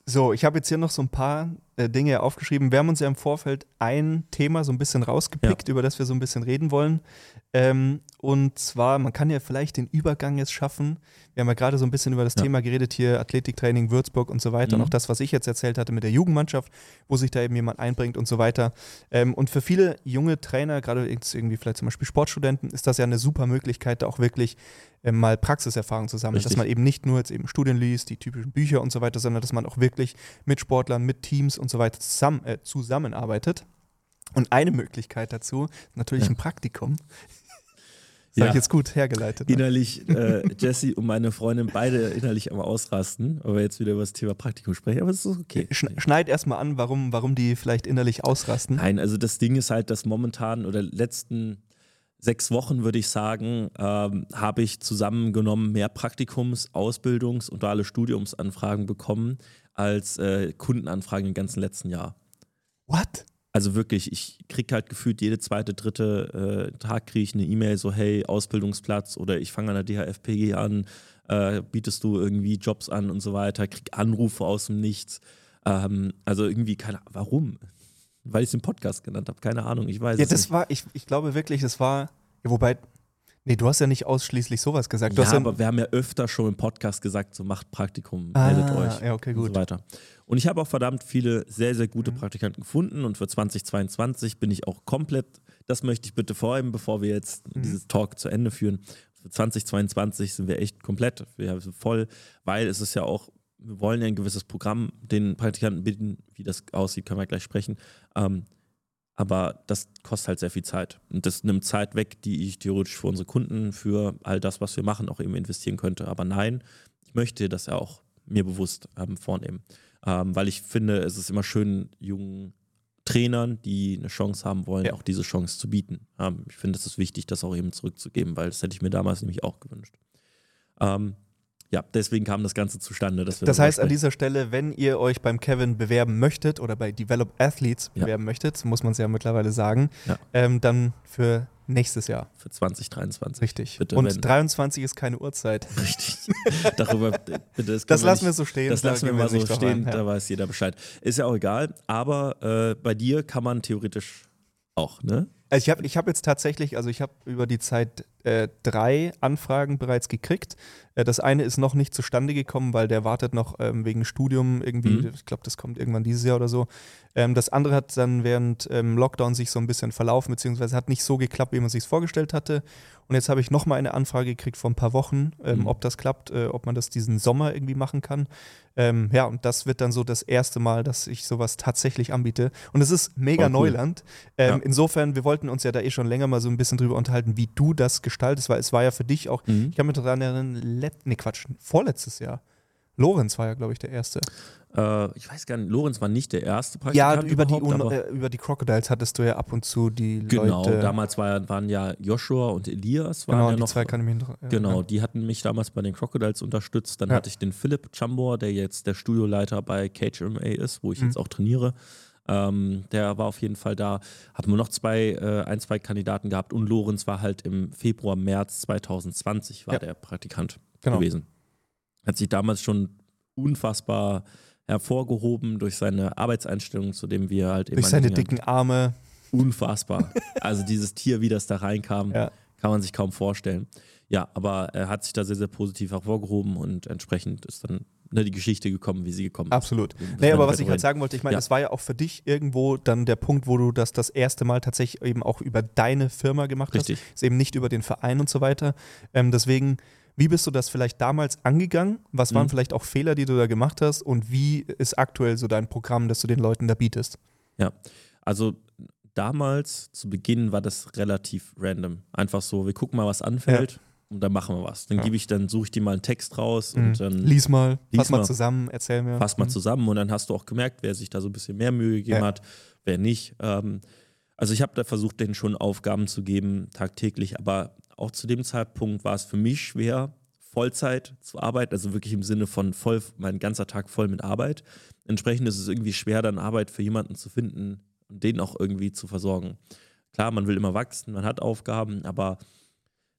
So, ich habe jetzt hier noch so ein paar Dinge aufgeschrieben. Wir haben uns ja im Vorfeld ein Thema so ein bisschen rausgepickt, über das wir so ein bisschen reden wollen. Ähm, und zwar, man kann ja vielleicht den Übergang jetzt schaffen. Wir haben ja gerade so ein bisschen über das Ja. Thema geredet hier, Athletiktraining, Würzburg und so weiter. Mhm. Und auch das, was ich jetzt erzählt hatte mit der Jugendmannschaft, wo sich da eben jemand einbringt und so weiter. Ähm, und für viele junge Trainer, gerade jetzt irgendwie vielleicht zum Beispiel Sportstudenten, ist das ja eine super Möglichkeit, da auch wirklich ähm, mal Praxiserfahrung zu sammeln. Richtig. Dass man eben nicht nur jetzt eben Studien liest, die typischen Bücher und so weiter, sondern dass man auch wirklich mit Sportlern, mit Teams und so weiter zusammen, äh, zusammenarbeitet. Und eine Möglichkeit dazu ist natürlich Ja. ein Praktikum. Das habe Ja. ich jetzt gut hergeleitet. Ne? Innerlich, äh, Jesse und meine Freundin beide innerlich am Ausrasten, wir jetzt wieder über das Thema Praktikum sprechen, aber es ist okay. Schn schneid erstmal an, warum, warum die vielleicht innerlich ausrasten. Nein, also das Ding ist halt, dass momentan oder letzten sechs Wochen, würde ich sagen, ähm, habe ich zusammengenommen mehr Praktikums-, Ausbildungs- und duale Studiumsanfragen bekommen als äh, Kundenanfragen im ganzen letzten Jahr. What? Also wirklich, ich kriege halt gefühlt jede zweite, dritte äh, Tag kriege ich eine E-Mail so, hey, Ausbildungsplatz oder ich fange an der DHFPG an, äh, bietest du irgendwie Jobs an und so weiter, krieg Anrufe aus dem Nichts. Ähm, also irgendwie, keine warum? Weil ich es im Podcast genannt habe, keine Ahnung, ich weiß Ja, es das nicht. war, ich, ich glaube wirklich, das war, ja, wobei, nee, du hast ja nicht ausschließlich sowas gesagt. Du Ja, ja, aber wir haben ja öfter schon im Podcast gesagt, so macht Praktikum, Ah, meldet euch. ja, okay, Und gut. so weiter. Und ich habe auch verdammt viele sehr, sehr gute Mhm. Praktikanten gefunden und für 2022 bin ich auch komplett, das möchte ich bitte vorheben, bevor wir jetzt Mhm. dieses Talk zu Ende führen. Für 2022 sind wir echt komplett, wir sind voll, weil es ist ja auch, wir wollen ja ein gewisses Programm den Praktikanten bieten, wie das aussieht, können wir gleich sprechen. Ähm, aber das kostet halt sehr viel Zeit. Und das nimmt Zeit weg, die ich theoretisch für unsere Kunden, für all das, was wir machen, auch eben investieren könnte. Aber nein, ich möchte das ja auch mir bewusst ähm, vornehmen. Ähm, weil ich finde, es ist immer schön, jungen Trainern, die eine Chance haben wollen, Ja. auch diese Chance zu bieten. Ähm, ich finde, es ist wichtig, das auch eben zurückzugeben, weil das hätte ich mir damals nämlich auch gewünscht. Ähm, ja, deswegen kam das Ganze zustande. Wir Das heißt, an sprechen. dieser Stelle, wenn ihr euch beim Kevin bewerben möchtet oder bei Develop Athletes Ja. bewerben möchtet, so muss man es ja mittlerweile sagen, Ja. ähm, dann für nächstes Jahr. für 2023. Richtig. Bitte, Und wenn- 23 ist keine Uhrzeit. Richtig. Darüber bitte. Das, Das können lassen wir nicht- so stehen. Das da lassen wir gehen mal so stehen, ein, ja. da weiß jeder Bescheid. Ist ja auch egal, aber äh, bei dir kann man theoretisch auch, ne? Also ich habe ich hab jetzt tatsächlich, also ich habe über die Zeit äh, drei Anfragen bereits gekriegt. Äh, das eine ist noch nicht zustande gekommen, weil der wartet noch ähm, wegen Studium irgendwie. Mhm. Ich glaube, das kommt irgendwann dieses Jahr oder so. Ähm, das andere hat dann während ähm, Lockdown sich so ein bisschen verlaufen, beziehungsweise hat nicht so geklappt, wie man sich vorgestellt hatte. Und jetzt habe ich noch mal eine Anfrage gekriegt vor ein paar Wochen, ähm, Mhm. ob das klappt, äh, ob man das diesen Sommer irgendwie machen kann. Ähm, ja, und das wird dann so das erste Mal, dass ich sowas tatsächlich anbiete. Und es ist mega cool. Neuland. Ähm, Ja. Insofern, wir wollten uns ja da eh schon länger mal so ein bisschen drüber unterhalten, wie du das gestaltest, weil es war ja für dich auch, Mhm. ich kann mich daran erinnern, nee Quatsch, vorletztes Jahr. Lorenz war ja, glaube ich, der Erste. Äh, ich weiß gar nicht, Lorenz war nicht der erste Ja, Praktikant über die, Un äh, über die Crocodiles hattest du ja ab und zu die Genau, Leute. damals war, ja- waren ja Joshua und Elias waren genau, ja die noch. zwei kann ich mich noch Genau, Ja. die hatten mich damals bei den Crocodiles unterstützt. Dann Ja. hatte ich den Philipp Chambor, der jetzt der Studioleiter bei Cage MMA ist, wo ich Mhm. jetzt auch trainiere. Ähm, der war auf jeden Fall da. Hatten wir noch zwei, äh, ein, zwei Kandidaten gehabt und Lorenz war halt im Februar, März 2020 war Ja. der Praktikant Genau. gewesen. Hat sich damals schon unfassbar hervorgehoben durch seine Arbeitseinstellung, zu dem wir halt eben. Durch seine dicken Arme. Unfassbar. also dieses Tier, wie das da reinkam, ja. kann man sich kaum vorstellen. Ja, aber er hat sich da sehr, sehr positiv hervorgehoben und entsprechend ist dann ne, die Geschichte gekommen, wie sie gekommen Absolut. ist. Absolut. Nee, aber was ich halt sagen wollte, ich meine, ja. das war ja auch für dich irgendwo dann der Punkt, wo du das das erste Mal tatsächlich eben auch über deine Firma gemacht Richtig. hast. Ist eben nicht über den Verein und so weiter. Ähm, deswegen, wie bist du das vielleicht damals angegangen? Was waren mhm. vielleicht auch Fehler, die du da gemacht hast? Und wie ist aktuell so dein Programm, das du den Leuten da bietest? Ja, also damals zu Beginn war das relativ random. Einfach so, wir gucken mal, was anfällt. Ja und dann machen wir was. Dann ja. gebe ich, dann suche ich dir mal einen Text raus mhm. und dann. Lies mal, lies fass mal, mal zusammen, erzähl mir. Fass mal mhm. zusammen und dann hast du auch gemerkt, wer sich da so ein bisschen mehr Mühe gegeben ja. hat, wer nicht. Ähm, also ich habe da versucht, denen schon Aufgaben zu geben, tagtäglich, aber auch zu dem Zeitpunkt war es für mich schwer, Vollzeit zu arbeiten, also wirklich im Sinne von voll, mein ganzer Tag voll mit Arbeit. Entsprechend ist es irgendwie schwer, dann Arbeit für jemanden zu finden und den auch irgendwie zu versorgen. Klar, man will immer wachsen, man hat Aufgaben, aber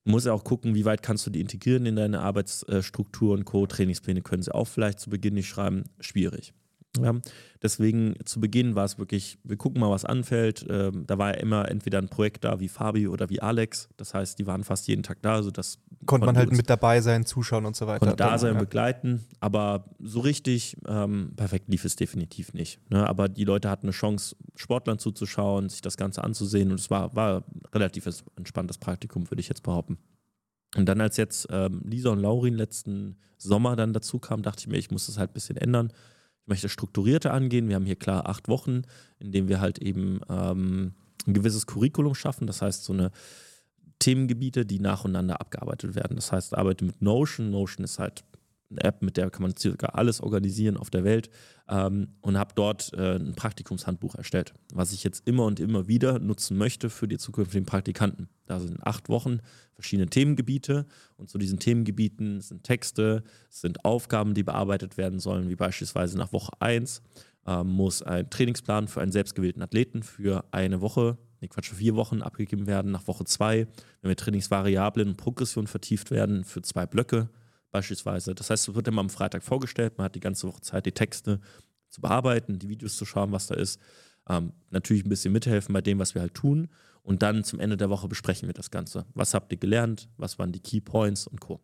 Ja auch gucken, wie weit kannst du die integrieren in deine Arbeitsstruktur und Co. Trainingspläne können sie auch vielleicht zu Beginn nicht schreiben. Schwierig. Ja, deswegen zu Beginn war es wirklich, wir gucken mal, was anfällt. Ähm, da war ja immer entweder ein Projekt da wie Fabi oder wie Alex. Das heißt, die waren fast jeden Tag da. Also das konnte man halt mit dabei sein, zuschauen und so weiter. Konnte da sein, ja. begleiten. Aber so richtig ähm, perfekt lief es definitiv nicht. Ne? Aber die Leute hatten eine Chance, Sportlern zuzuschauen, sich das Ganze anzusehen. Und es war, war relativ entspanntes Praktikum, würde ich jetzt behaupten. Und dann, als jetzt ähm, Lisa und Laurin letzten Sommer dann dazu kamen, dachte ich mir, ich muss das halt ein bisschen ändern möchte strukturierter angehen. Wir haben hier klar acht Wochen, in denen wir halt eben ähm, ein gewisses Curriculum schaffen. Das heißt, so eine Themengebiete, die nacheinander abgearbeitet werden. Das heißt, arbeite mit Notion. Notion ist halt eine App, mit der kann man circa alles organisieren auf der Welt ähm, und habe dort äh, ein Praktikumshandbuch erstellt, was ich jetzt immer und immer wieder nutzen möchte für die zukünftigen Praktikanten. Da sind acht Wochen verschiedene Themengebiete und zu diesen Themengebieten sind Texte, sind Aufgaben, die bearbeitet werden sollen, wie beispielsweise nach Woche 1 äh, muss ein Trainingsplan für einen selbstgewählten Athleten für eine Woche nee, Quatsch, für vier Wochen abgegeben werden. Nach Woche zwei, wenn wir Trainingsvariablen und Progression vertieft werden, für zwei Blöcke beispielsweise. Das heißt, es wird immer am Freitag vorgestellt, man hat die ganze Woche Zeit, die Texte zu bearbeiten, die Videos zu schauen, was da ist. Ähm, natürlich ein bisschen mithelfen bei dem, was wir halt tun. Und dann zum Ende der Woche besprechen wir das Ganze. Was habt ihr gelernt? Was waren die Key Points und Co.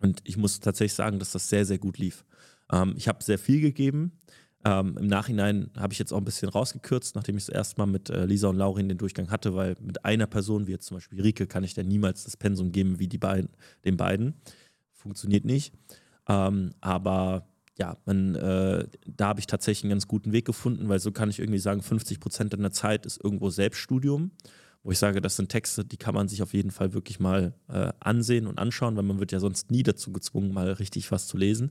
Und ich muss tatsächlich sagen, dass das sehr, sehr gut lief. Ähm, ich habe sehr viel gegeben. Ähm, Im Nachhinein habe ich jetzt auch ein bisschen rausgekürzt, nachdem ich das erste Mal mit äh, Lisa und Laurin den Durchgang hatte, weil mit einer Person, wie jetzt zum Beispiel Rike, kann ich dann niemals das Pensum geben wie die beiden, den beiden funktioniert nicht. Ähm, aber ja, man, äh, da habe ich tatsächlich einen ganz guten Weg gefunden, weil so kann ich irgendwie sagen, 50 Prozent deiner Zeit ist irgendwo Selbststudium, wo ich sage, das sind Texte, die kann man sich auf jeden Fall wirklich mal äh, ansehen und anschauen, weil man wird ja sonst nie dazu gezwungen, mal richtig was zu lesen.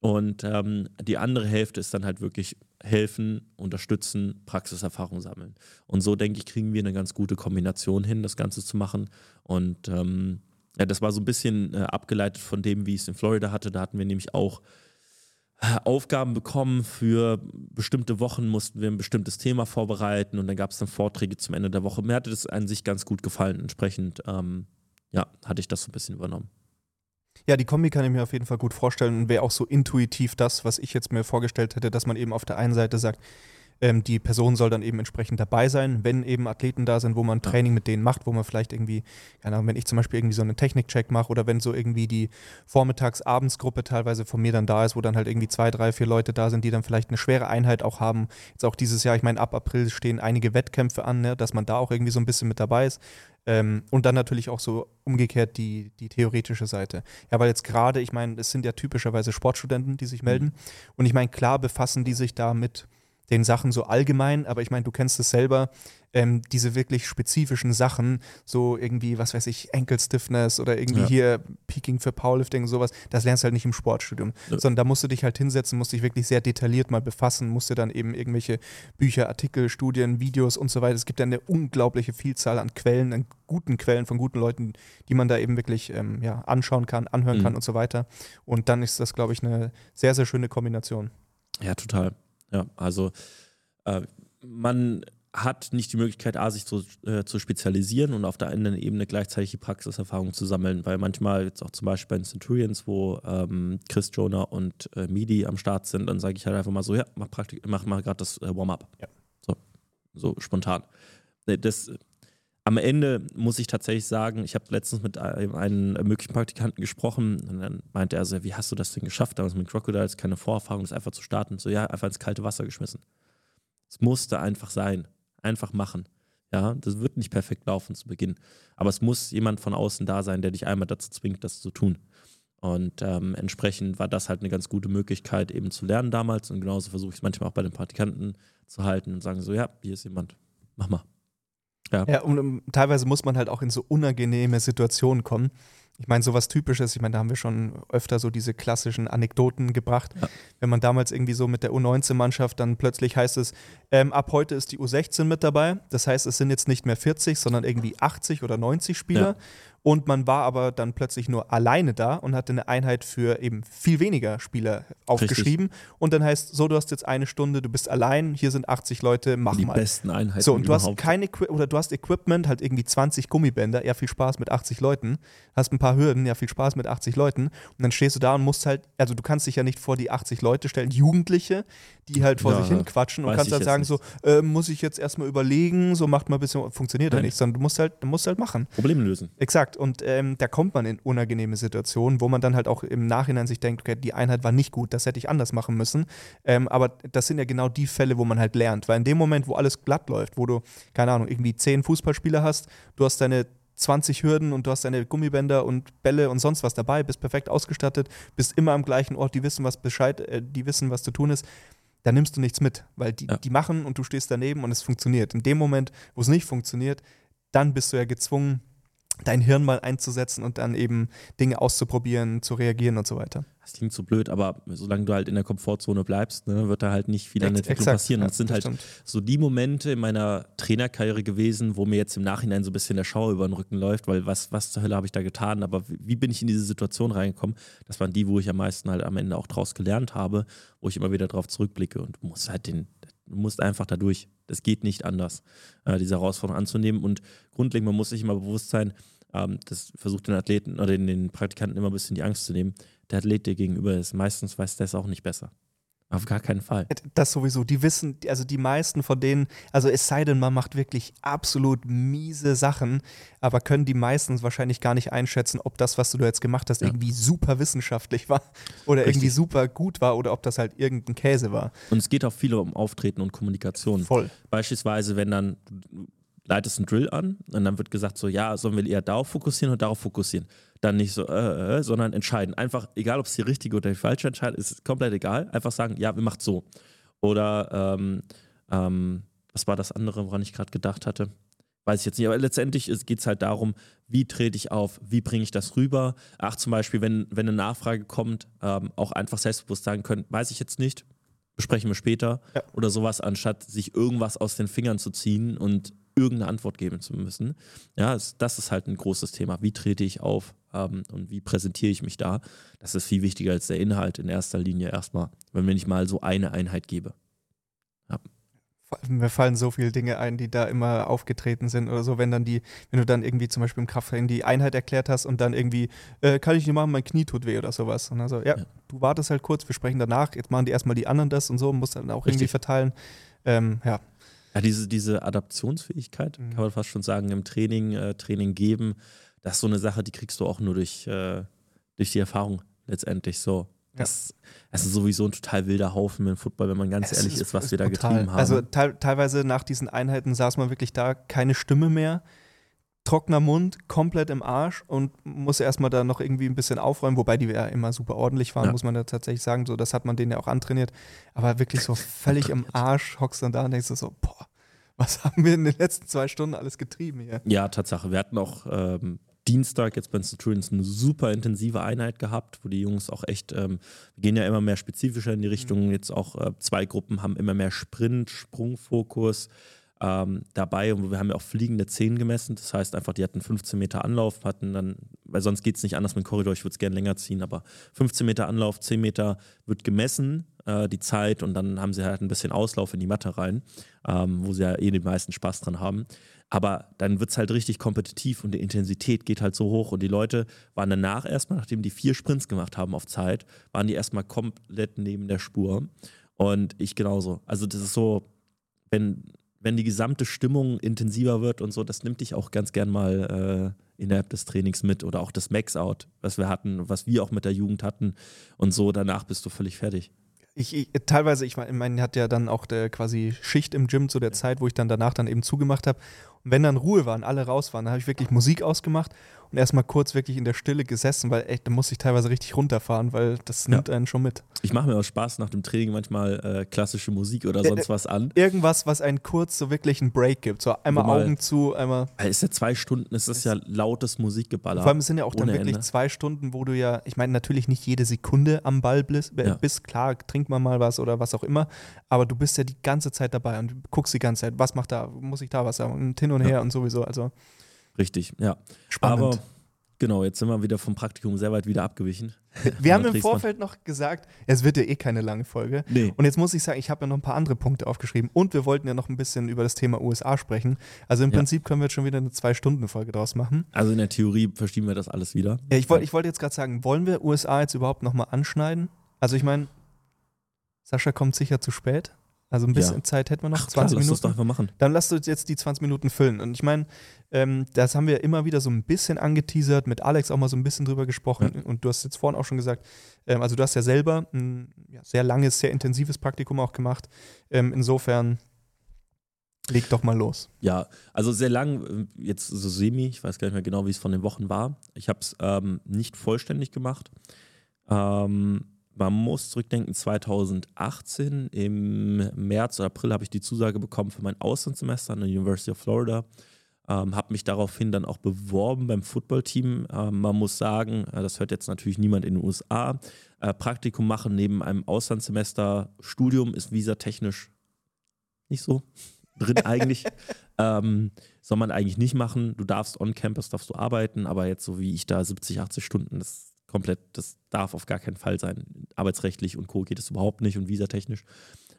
Und ähm, die andere Hälfte ist dann halt wirklich helfen, unterstützen, Praxiserfahrung sammeln. Und so, denke ich, kriegen wir eine ganz gute Kombination hin, das Ganze zu machen. Und ähm, ja, das war so ein bisschen äh, abgeleitet von dem, wie ich es in Florida hatte. Da hatten wir nämlich auch äh, Aufgaben bekommen für bestimmte Wochen, mussten wir ein bestimmtes Thema vorbereiten und dann gab es dann Vorträge zum Ende der Woche. Mir hatte das an sich ganz gut gefallen. Entsprechend, ähm, ja, hatte ich das so ein bisschen übernommen. Ja, die Kombi kann ich mir auf jeden Fall gut vorstellen und wäre auch so intuitiv das, was ich jetzt mir vorgestellt hätte, dass man eben auf der einen Seite sagt, ähm, die Person soll dann eben entsprechend dabei sein, wenn eben Athleten da sind, wo man Training mit denen macht, wo man vielleicht irgendwie, keine Ahnung, wenn ich zum Beispiel irgendwie so einen Technikcheck mache oder wenn so irgendwie die Vormittags-Abendsgruppe teilweise von mir dann da ist, wo dann halt irgendwie zwei, drei, vier Leute da sind, die dann vielleicht eine schwere Einheit auch haben. Jetzt auch dieses Jahr, ich meine, ab April stehen einige Wettkämpfe an, ne, dass man da auch irgendwie so ein bisschen mit dabei ist. Ähm, und dann natürlich auch so umgekehrt die, die theoretische Seite. Ja, weil jetzt gerade, ich meine, es sind ja typischerweise Sportstudenten, die sich melden. Mhm. Und ich meine, klar befassen die sich da mit den Sachen so allgemein, aber ich meine, du kennst es selber, ähm, diese wirklich spezifischen Sachen, so irgendwie, was weiß ich, Ankle Stiffness oder irgendwie ja. hier Peaking für Powerlifting, sowas, das lernst du halt nicht im Sportstudium, ja. sondern da musst du dich halt hinsetzen, musst dich wirklich sehr detailliert mal befassen, musst du dann eben irgendwelche Bücher, Artikel, Studien, Videos und so weiter. Es gibt ja eine unglaubliche Vielzahl an Quellen, an guten Quellen von guten Leuten, die man da eben wirklich ähm, ja, anschauen kann, anhören mhm. kann und so weiter. Und dann ist das, glaube ich, eine sehr, sehr schöne Kombination. Ja, total. Ja, also äh, man hat nicht die Möglichkeit, A, sich zu, äh, zu spezialisieren und auf der anderen Ebene gleichzeitig die Praxiserfahrung zu sammeln, weil manchmal jetzt auch zum Beispiel bei den Centurions, wo ähm, Chris Jonah und äh, Midi am Start sind, dann sage ich halt einfach mal so, ja, mach, Praktik mach mal gerade das äh, Warm-up. Ja. So, so spontan. Äh, das, am Ende muss ich tatsächlich sagen, ich habe letztens mit einem, einem möglichen Praktikanten gesprochen und dann meinte er so, wie hast du das denn geschafft, damals mit Crocodiles, keine Vorerfahrung, das einfach zu starten. So, ja, einfach ins kalte Wasser geschmissen. Es musste einfach sein. Einfach machen. Ja, das wird nicht perfekt laufen zu Beginn. Aber es muss jemand von außen da sein, der dich einmal dazu zwingt, das zu tun. Und ähm, entsprechend war das halt eine ganz gute Möglichkeit, eben zu lernen damals. Und genauso versuche ich es manchmal auch bei den Praktikanten zu halten und sagen so, ja, hier ist jemand, mach mal. Ja, ja und um, teilweise muss man halt auch in so unangenehme Situationen kommen. Ich meine, sowas Typisches, ich meine, da haben wir schon öfter so diese klassischen Anekdoten gebracht. Ja. Wenn man damals irgendwie so mit der U19-Mannschaft dann plötzlich heißt es, ähm, ab heute ist die U16 mit dabei. Das heißt, es sind jetzt nicht mehr 40, sondern irgendwie 80 oder 90 Spieler. Ja. Und man war aber dann plötzlich nur alleine da und hatte eine Einheit für eben viel weniger Spieler aufgeschrieben. Richtig. Und dann heißt, so, du hast jetzt eine Stunde, du bist allein, hier sind 80 Leute, mach Die mal. Die besten Einheiten. So, und du hast keine oder du hast Equipment, halt irgendwie 20 Gummibänder, ja, viel Spaß mit 80 Leuten. Hast ein paar Hürden, ja, viel Spaß mit 80 Leuten. Und dann stehst du da und musst halt, also du kannst dich ja nicht vor die 80 Leute stellen, Jugendliche, die halt vor ja, sich hin quatschen und kannst dann sagen, nicht. so, äh, muss ich jetzt erstmal überlegen, so macht mal ein bisschen, funktioniert ja nicht, sondern du musst halt, du musst halt machen. Problem lösen. Exakt. Und ähm, da kommt man in unangenehme Situationen, wo man dann halt auch im Nachhinein sich denkt, okay, die Einheit war nicht gut, das hätte ich anders machen müssen. Ähm, aber das sind ja genau die Fälle, wo man halt lernt. Weil in dem Moment, wo alles glatt läuft, wo du, keine Ahnung, irgendwie zehn Fußballspieler hast, du hast deine 20 Hürden und du hast deine Gummibänder und Bälle und sonst was dabei, bist perfekt ausgestattet, bist immer am gleichen Ort, die wissen, was Bescheid, äh, die wissen, was zu tun ist da nimmst du nichts mit, weil die, ja. die machen und du stehst daneben und es funktioniert. In dem Moment, wo es nicht funktioniert, dann bist du ja gezwungen, dein Hirn mal einzusetzen und dann eben Dinge auszuprobieren, zu reagieren und so weiter. Das klingt so blöd, aber solange du halt in der Komfortzone bleibst, ne, wird da halt nicht viel an der Entwicklung Exakt, passieren. Und es sind halt stimmt. so die Momente in meiner Trainerkarriere gewesen, wo mir jetzt im Nachhinein so ein bisschen der Schauer über den Rücken läuft, weil was, was zur Hölle habe ich da getan? Aber wie bin ich in diese Situation reingekommen? Das waren die, wo ich am meisten halt am Ende auch draus gelernt habe, wo ich immer wieder drauf zurückblicke und muss halt den, du musst einfach dadurch. Das geht nicht anders, äh, diese Herausforderung anzunehmen. Und grundlegend, man muss sich immer bewusst sein, ähm, das versucht den Athleten oder den, den Praktikanten immer ein bisschen die Angst zu nehmen. Der Athlet, der gegenüber ist, meistens weiß der es auch nicht besser. Auf gar keinen Fall. Das sowieso. Die wissen, also die meisten von denen, also es sei denn, man macht wirklich absolut miese Sachen, aber können die meistens wahrscheinlich gar nicht einschätzen, ob das, was du da jetzt gemacht hast, ja. irgendwie super wissenschaftlich war oder Richtig. irgendwie super gut war oder ob das halt irgendein Käse war. Und es geht auch viel um Auftreten und Kommunikation. Voll. Beispielsweise, wenn dann leitest einen Drill an und dann wird gesagt so, ja, sollen wir eher darauf fokussieren oder darauf fokussieren? Dann nicht so, äh, äh, sondern entscheiden. Einfach, egal ob es die richtige oder die falsche Entscheidung ist, ist komplett egal. Einfach sagen, ja, wir machen so. Oder, ähm, ähm, was war das andere, woran ich gerade gedacht hatte? Weiß ich jetzt nicht, aber letztendlich geht es halt darum, wie trete ich auf, wie bringe ich das rüber. Ach, zum Beispiel, wenn, wenn eine Nachfrage kommt, ähm, auch einfach selbstbewusst sagen können, weiß ich jetzt nicht, besprechen wir später ja. oder sowas, anstatt sich irgendwas aus den Fingern zu ziehen und irgendeine Antwort geben zu müssen. Ja, das ist halt ein großes Thema. Wie trete ich auf ähm, und wie präsentiere ich mich da? Das ist viel wichtiger als der Inhalt in erster Linie erstmal, wenn ich mal so eine Einheit gebe. Ja. Mir fallen so viele Dinge ein, die da immer aufgetreten sind oder so, wenn dann die, wenn du dann irgendwie zum Beispiel im Krafttraining die Einheit erklärt hast und dann irgendwie, äh, kann ich nicht machen, mein Knie tut weh oder sowas. Und also, ja, ja, du wartest halt kurz, wir sprechen danach, jetzt machen die erstmal die anderen das und so, musst dann auch Richtig. irgendwie verteilen. Ähm, ja, ja, diese, diese Adaptionsfähigkeit, mhm. kann man fast schon sagen, im Training, äh, Training geben, das ist so eine Sache, die kriegst du auch nur durch, äh, durch die Erfahrung letztendlich so. Das, das, ist sowieso ein total wilder Haufen im Football, wenn man ganz es ehrlich ist, ist was ist wir da getrieben haben. Also te teilweise nach diesen Einheiten saß man wirklich da, keine Stimme mehr, trockener Mund, komplett im Arsch und muss erstmal da noch irgendwie ein bisschen aufräumen, wobei die ja immer super ordentlich waren, ja. muss man da tatsächlich sagen. So, das hat man denen ja auch antrainiert. Aber wirklich so völlig im Arsch hockst dann da und denkst du so, boah, was haben wir in den letzten zwei Stunden alles getrieben hier? Ja, Tatsache. Wir hatten auch ähm, Dienstag jetzt bei Centurions eine super intensive Einheit gehabt, wo die Jungs auch echt, ähm, wir gehen ja immer mehr spezifischer in die Richtung. Mhm. Jetzt auch äh, zwei Gruppen haben immer mehr Sprint, Sprungfokus ähm, dabei und wir haben ja auch fliegende Zehen gemessen. Das heißt einfach, die hatten 15 Meter Anlauf, hatten dann, weil sonst geht es nicht anders mit dem Korridor, ich würde es gerne länger ziehen, aber 15 Meter Anlauf, 10 Meter wird gemessen, äh, die Zeit und dann haben sie halt ein bisschen Auslauf in die Matte rein, ähm, wo sie ja eh den meisten Spaß dran haben. Aber dann wird es halt richtig kompetitiv und die Intensität geht halt so hoch und die Leute waren danach erstmal, nachdem die vier Sprints gemacht haben auf Zeit, waren die erstmal komplett neben der Spur. Und ich genauso. Also das ist so, wenn, wenn die gesamte Stimmung intensiver wird und so, das nimmt dich auch ganz gern mal äh, innerhalb des Trainings mit oder auch das Max-Out, was wir hatten, was wir auch mit der Jugend hatten und so, danach bist du völlig fertig. Ich, ich, teilweise, ich meine, mein, hat ja dann auch der, quasi Schicht im Gym zu der Zeit, wo ich dann danach dann eben zugemacht habe. Und wenn dann Ruhe war und alle raus waren, dann habe ich wirklich Musik ausgemacht und erstmal kurz wirklich in der Stille gesessen, weil echt, da muss ich teilweise richtig runterfahren, weil das nimmt ja. einen schon mit. Ich mache mir auch Spaß nach dem Training manchmal äh, klassische Musik oder sonst äh, was an. Irgendwas, was einen kurz so wirklich einen Break gibt. So einmal mal, Augen zu, einmal. Ist ja zwei Stunden, ist das ja lautes Musikgeballer. Vor allem sind ja auch dann wirklich Ende. zwei Stunden, wo du ja, ich meine, natürlich nicht jede Sekunde am Ball bist, ja. bist, klar, trink mal mal was oder was auch immer, aber du bist ja die ganze Zeit dabei und guckst die ganze Zeit, was macht da, muss ich da was sagen, und hin und her ja. und sowieso. Also. Richtig, ja. Spannend. Aber Genau, jetzt sind wir wieder vom Praktikum sehr weit wieder abgewichen. Wir haben im Vorfeld noch gesagt, es wird ja eh keine lange Folge. Nee. Und jetzt muss ich sagen, ich habe ja noch ein paar andere Punkte aufgeschrieben und wir wollten ja noch ein bisschen über das Thema USA sprechen. Also im ja. Prinzip können wir jetzt schon wieder eine Zwei-Stunden-Folge draus machen. Also in der Theorie verschieben wir das alles wieder. Ja, ich wollte ich wollt jetzt gerade sagen, wollen wir USA jetzt überhaupt nochmal anschneiden? Also ich meine, Sascha kommt sicher zu spät. Also ein bisschen ja. Zeit hätten wir noch, Ach, 20 klar, Minuten. Lass das doch einfach machen. Dann lasst uns jetzt die 20 Minuten füllen. Und ich meine, ähm, das haben wir immer wieder so ein bisschen angeteasert, mit Alex auch mal so ein bisschen drüber gesprochen. Ja. Und du hast jetzt vorhin auch schon gesagt, ähm, also du hast ja selber ein ja, sehr langes, sehr intensives Praktikum auch gemacht. Ähm, insofern leg doch mal los. Ja, also sehr lang, jetzt so semi, ich weiß gar nicht mehr genau, wie es von den Wochen war. Ich habe es ähm, nicht vollständig gemacht. Ähm, man muss zurückdenken, 2018 im März oder April habe ich die Zusage bekommen für mein Auslandssemester an der University of Florida. Ähm, habe mich daraufhin dann auch beworben beim Footballteam. Ähm, man muss sagen, äh, das hört jetzt natürlich niemand in den USA. Äh, Praktikum machen neben einem Auslandssemester, Studium ist visatechnisch nicht so drin eigentlich. ähm, soll man eigentlich nicht machen. Du darfst on Campus, darfst du arbeiten, aber jetzt so wie ich da 70, 80 Stunden, das komplett, das darf auf gar keinen Fall sein. Arbeitsrechtlich und Co. geht es überhaupt nicht und visatechnisch.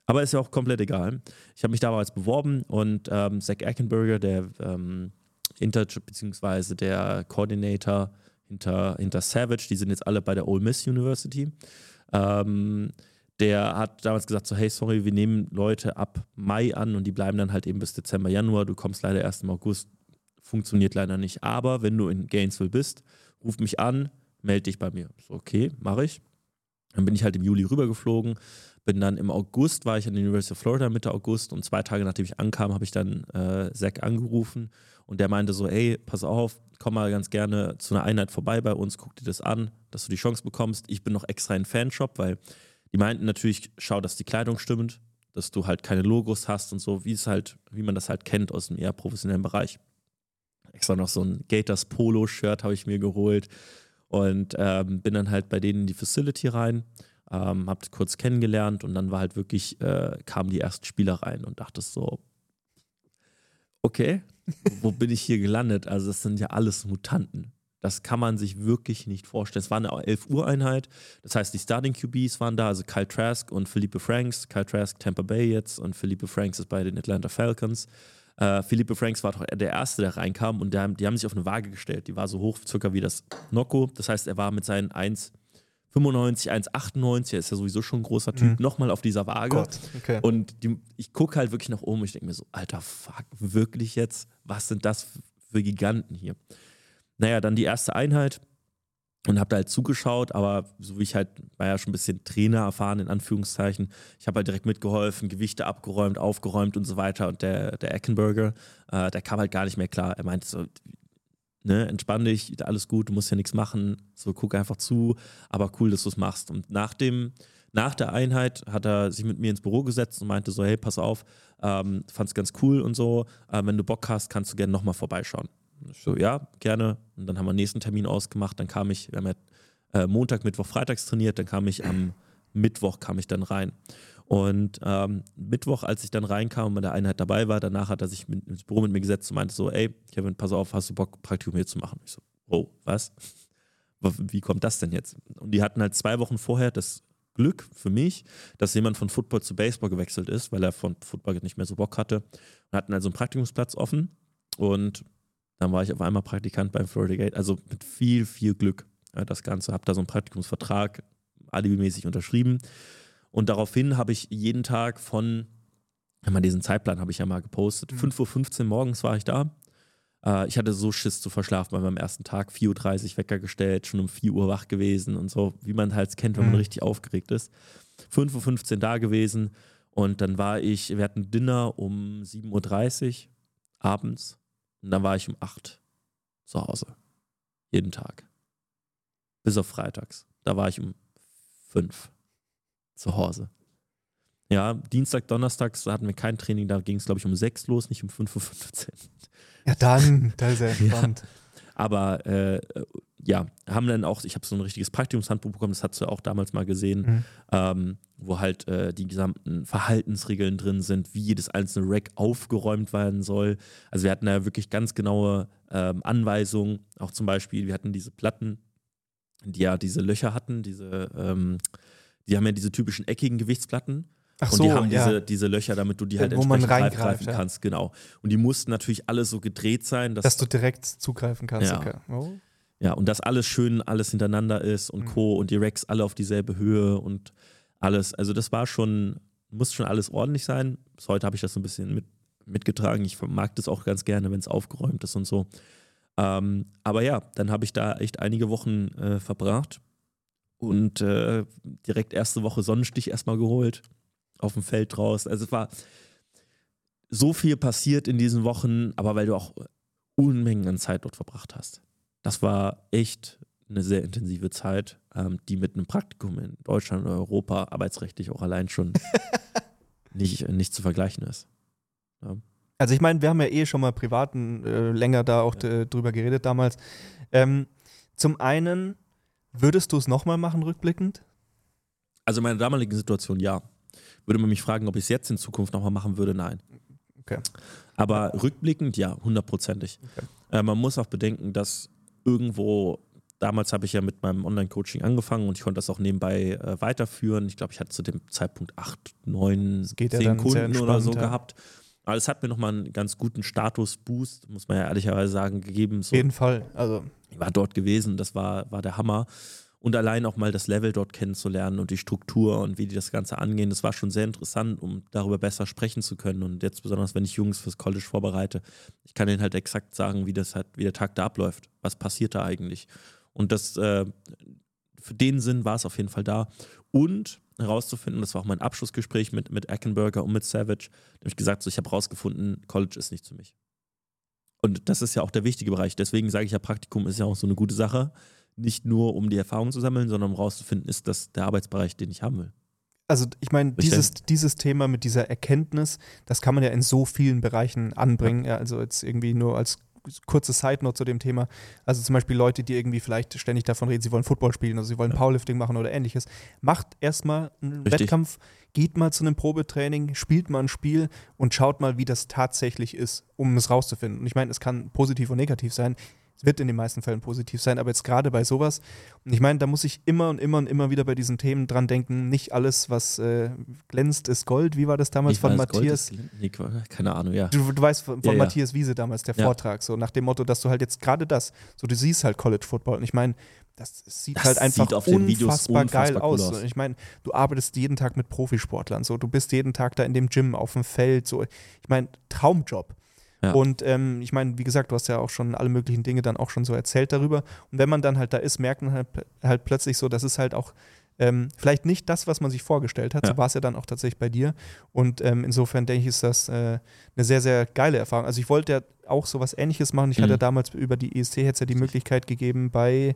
Aber ist ja auch komplett egal. Ich habe mich damals beworben und ähm, Zach Eckenberger, der ähm, Internship bzw. der Coordinator hinter, hinter Savage, die sind jetzt alle bei der Ole Miss University. Ähm, der hat damals gesagt: so, hey, sorry, wir nehmen Leute ab Mai an und die bleiben dann halt eben bis Dezember, Januar. Du kommst leider erst im August. Funktioniert leider nicht. Aber wenn du in Gainesville bist, ruf mich an, melde dich bei mir. So, okay, mache ich. Dann bin ich halt im Juli rübergeflogen, bin dann im August, war ich an der University of Florida Mitte August und zwei Tage nachdem ich ankam, habe ich dann äh, Zack angerufen und der meinte so, ey, pass auf, komm mal ganz gerne zu einer Einheit vorbei bei uns, guck dir das an, dass du die Chance bekommst. Ich bin noch extra in Fanshop, weil die meinten natürlich, schau, dass die Kleidung stimmt, dass du halt keine Logos hast und so, wie es halt, wie man das halt kennt aus dem eher professionellen Bereich. Extra noch so ein Gators Polo-Shirt habe ich mir geholt, und ähm, bin dann halt bei denen in die Facility rein, ähm, hab kurz kennengelernt und dann war halt wirklich, äh, kamen die ersten Spieler rein und dachte so, okay, wo bin ich hier gelandet? Also das sind ja alles Mutanten. Das kann man sich wirklich nicht vorstellen. Es war eine 11 Uhr Einheit. Das heißt, die Starting QBs waren da, also Kyle Trask und Philippe Franks. Kyle Trask Tampa Bay jetzt und Philippe Franks ist bei den Atlanta Falcons. Äh, Philippe Franks war doch der Erste, der reinkam und der, die haben sich auf eine Waage gestellt. Die war so hoch circa wie das Nocco. Das heißt, er war mit seinen 1,95, 1,98, er ist ja sowieso schon ein großer Typ, mhm. nochmal auf dieser Waage. Okay. Und die, ich gucke halt wirklich nach oben und ich denke mir so, alter Fuck, wirklich jetzt? Was sind das für Giganten hier? Naja, dann die erste Einheit und habe da halt zugeschaut, aber so wie ich halt, war ja schon ein bisschen Trainer erfahren, in Anführungszeichen. Ich habe halt direkt mitgeholfen, Gewichte abgeräumt, aufgeräumt und so weiter. Und der, der Eckenberger, äh, der kam halt gar nicht mehr klar. Er meinte so, ne, entspann dich, alles gut, du musst ja nichts machen, so guck einfach zu, aber cool, dass du es machst. Und nach dem, nach der Einheit hat er sich mit mir ins Büro gesetzt und meinte so, hey, pass auf, ähm, fand's ganz cool und so, äh, wenn du Bock hast, kannst du gerne nochmal vorbeischauen. Ich so, ja, gerne. Und dann haben wir einen nächsten Termin ausgemacht. Dann kam ich, wir haben ja äh, Montag, Mittwoch, Freitags trainiert. Dann kam ich am Mittwoch, kam ich dann rein. Und ähm, Mittwoch, als ich dann reinkam und bei der Einheit dabei war, danach hat er sich mit, ins Büro mit mir gesetzt und meinte so, ey, Kevin, pass auf, hast du Bock, Praktikum hier zu machen? Ich so, oh, was? Wie kommt das denn jetzt? Und die hatten halt zwei Wochen vorher das Glück für mich, dass jemand von Football zu Baseball gewechselt ist, weil er von Football nicht mehr so Bock hatte. Und hatten also einen Praktikumsplatz offen. Und dann war ich auf einmal Praktikant beim Florida Gate. Also mit viel, viel Glück ja, das Ganze. Habe da so einen Praktikumsvertrag alibimäßig unterschrieben. Und daraufhin habe ich jeden Tag von, mal diesen Zeitplan habe ich ja mal gepostet, mhm. 5.15 Uhr morgens war ich da. Äh, ich hatte so Schiss zu verschlafen bei meinem ersten Tag, 4.30 Uhr Wecker gestellt, schon um 4 Uhr wach gewesen und so, wie man halt kennt, wenn man mhm. richtig aufgeregt ist. 5.15 Uhr da gewesen und dann war ich, wir hatten Dinner um 7.30 Uhr abends und dann war ich um 8 Uhr zu Hause. Jeden Tag. Bis auf freitags. Da war ich um 5 Uhr zu Hause. Ja, Dienstag, Donnerstags hatten wir kein Training, da ging es, glaube ich, um 6 los, nicht um 5.15 Uhr. Ja, dann, da ist er entspannt. Ja. Aber äh, ja, haben dann auch, ich habe so ein richtiges Praktikumshandbuch bekommen, das hast du auch damals mal gesehen, mhm. ähm, wo halt äh, die gesamten Verhaltensregeln drin sind, wie jedes einzelne Rack aufgeräumt werden soll. Also wir hatten da wirklich ganz genaue ähm, Anweisungen, auch zum Beispiel, wir hatten diese Platten, die ja diese Löcher hatten, diese, ähm, die haben ja diese typischen eckigen Gewichtsplatten. Ach und so, die haben ja. diese, diese Löcher, damit du die halt Wo entsprechend reingreifen ja. kannst, genau. Und die mussten natürlich alle so gedreht sein, dass, dass du direkt zugreifen kannst. Ja. Okay. Oh. Ja, und dass alles schön, alles hintereinander ist und mhm. Co. und die Racks alle auf dieselbe Höhe und alles. Also das war schon, muss schon alles ordentlich sein. Bis heute habe ich das so ein bisschen mit, mitgetragen. Ich mag das auch ganz gerne, wenn es aufgeräumt ist und so. Ähm, aber ja, dann habe ich da echt einige Wochen äh, verbracht und äh, direkt erste Woche Sonnenstich erstmal geholt auf dem Feld draus. Also es war so viel passiert in diesen Wochen, aber weil du auch Unmengen an Zeit dort verbracht hast. Das war echt eine sehr intensive Zeit, ähm, die mit einem Praktikum in Deutschland oder Europa arbeitsrechtlich auch allein schon nicht, nicht zu vergleichen ist. Ja. Also ich meine, wir haben ja eh schon mal privaten äh, länger da auch ja. drüber geredet damals. Ähm, zum einen, würdest du es nochmal machen, rückblickend? Also in meiner damaligen Situation ja. Würde man mich fragen, ob ich es jetzt in Zukunft nochmal machen würde, nein. Okay. Aber rückblickend, ja, hundertprozentig. Okay. Äh, man muss auch bedenken, dass irgendwo, damals habe ich ja mit meinem Online-Coaching angefangen und ich konnte das auch nebenbei äh, weiterführen. Ich glaube, ich hatte zu dem Zeitpunkt acht, neun, zehn ja Kunden oder so ja. gehabt. Aber es hat mir nochmal einen ganz guten Status-Boost, muss man ja ehrlicherweise sagen, gegeben. So, Auf jeden Fall. Also. Ich war dort gewesen, das war, war der Hammer und allein auch mal das Level dort kennenzulernen und die Struktur und wie die das Ganze angehen, das war schon sehr interessant, um darüber besser sprechen zu können. Und jetzt besonders, wenn ich Jungs fürs College vorbereite, ich kann ihnen halt exakt sagen, wie das halt, wie der Tag da abläuft. Was passiert da eigentlich? Und das, äh, für den Sinn war es auf jeden Fall da. Und herauszufinden, das war auch mein Abschlussgespräch mit, mit Eckenberger und mit Savage, da habe ich gesagt, so, ich habe herausgefunden, College ist nicht für mich. Und das ist ja auch der wichtige Bereich. Deswegen sage ich ja, Praktikum ist ja auch so eine gute Sache nicht nur um die Erfahrung zu sammeln, sondern um rauszufinden, ist das der Arbeitsbereich, den ich haben will. Also ich meine, dieses, dieses Thema mit dieser Erkenntnis, das kann man ja in so vielen Bereichen anbringen. Ja. also jetzt irgendwie nur als kurze Side Note zu dem Thema. Also zum Beispiel Leute, die irgendwie vielleicht ständig davon reden, sie wollen Football spielen, also sie wollen ja. Powerlifting machen oder ähnliches. Macht erstmal einen Richtig. Wettkampf, geht mal zu einem Probetraining, spielt mal ein Spiel und schaut mal, wie das tatsächlich ist, um es rauszufinden. Und ich meine, es kann positiv und negativ sein. Es wird in den meisten Fällen positiv sein, aber jetzt gerade bei sowas, und ich meine, da muss ich immer und immer und immer wieder bei diesen Themen dran denken, nicht alles, was äh, glänzt, ist Gold. Wie war das damals ich von Matthias? Nee, keine Ahnung, ja. Du, du weißt von, von ja, Matthias Wiese damals, der ja. Vortrag, so nach dem Motto, dass du halt jetzt gerade das, so du siehst halt College Football und ich meine, das sieht das halt einfach unfassbar, unfassbar, geil cool aus. aus. Ich meine, du arbeitest jeden Tag mit Profisportlern, so du bist jeden Tag da in dem Gym auf dem Feld, so ich meine, Traumjob. Ja. Und ähm, ich meine, wie gesagt, du hast ja auch schon alle möglichen Dinge dann auch schon so erzählt darüber. Und wenn man dann halt da ist, merkt man halt, halt plötzlich so, das ist halt auch ähm, vielleicht nicht das, was man sich vorgestellt hat. Ja. So war es ja dann auch tatsächlich bei dir. Und ähm, insofern denke ich, ist das äh, eine sehr, sehr geile Erfahrung. Also ich wollte ja auch so was ähnliches machen. Ich mhm. hatte damals über die ESC jetzt ja die Möglichkeit gegeben bei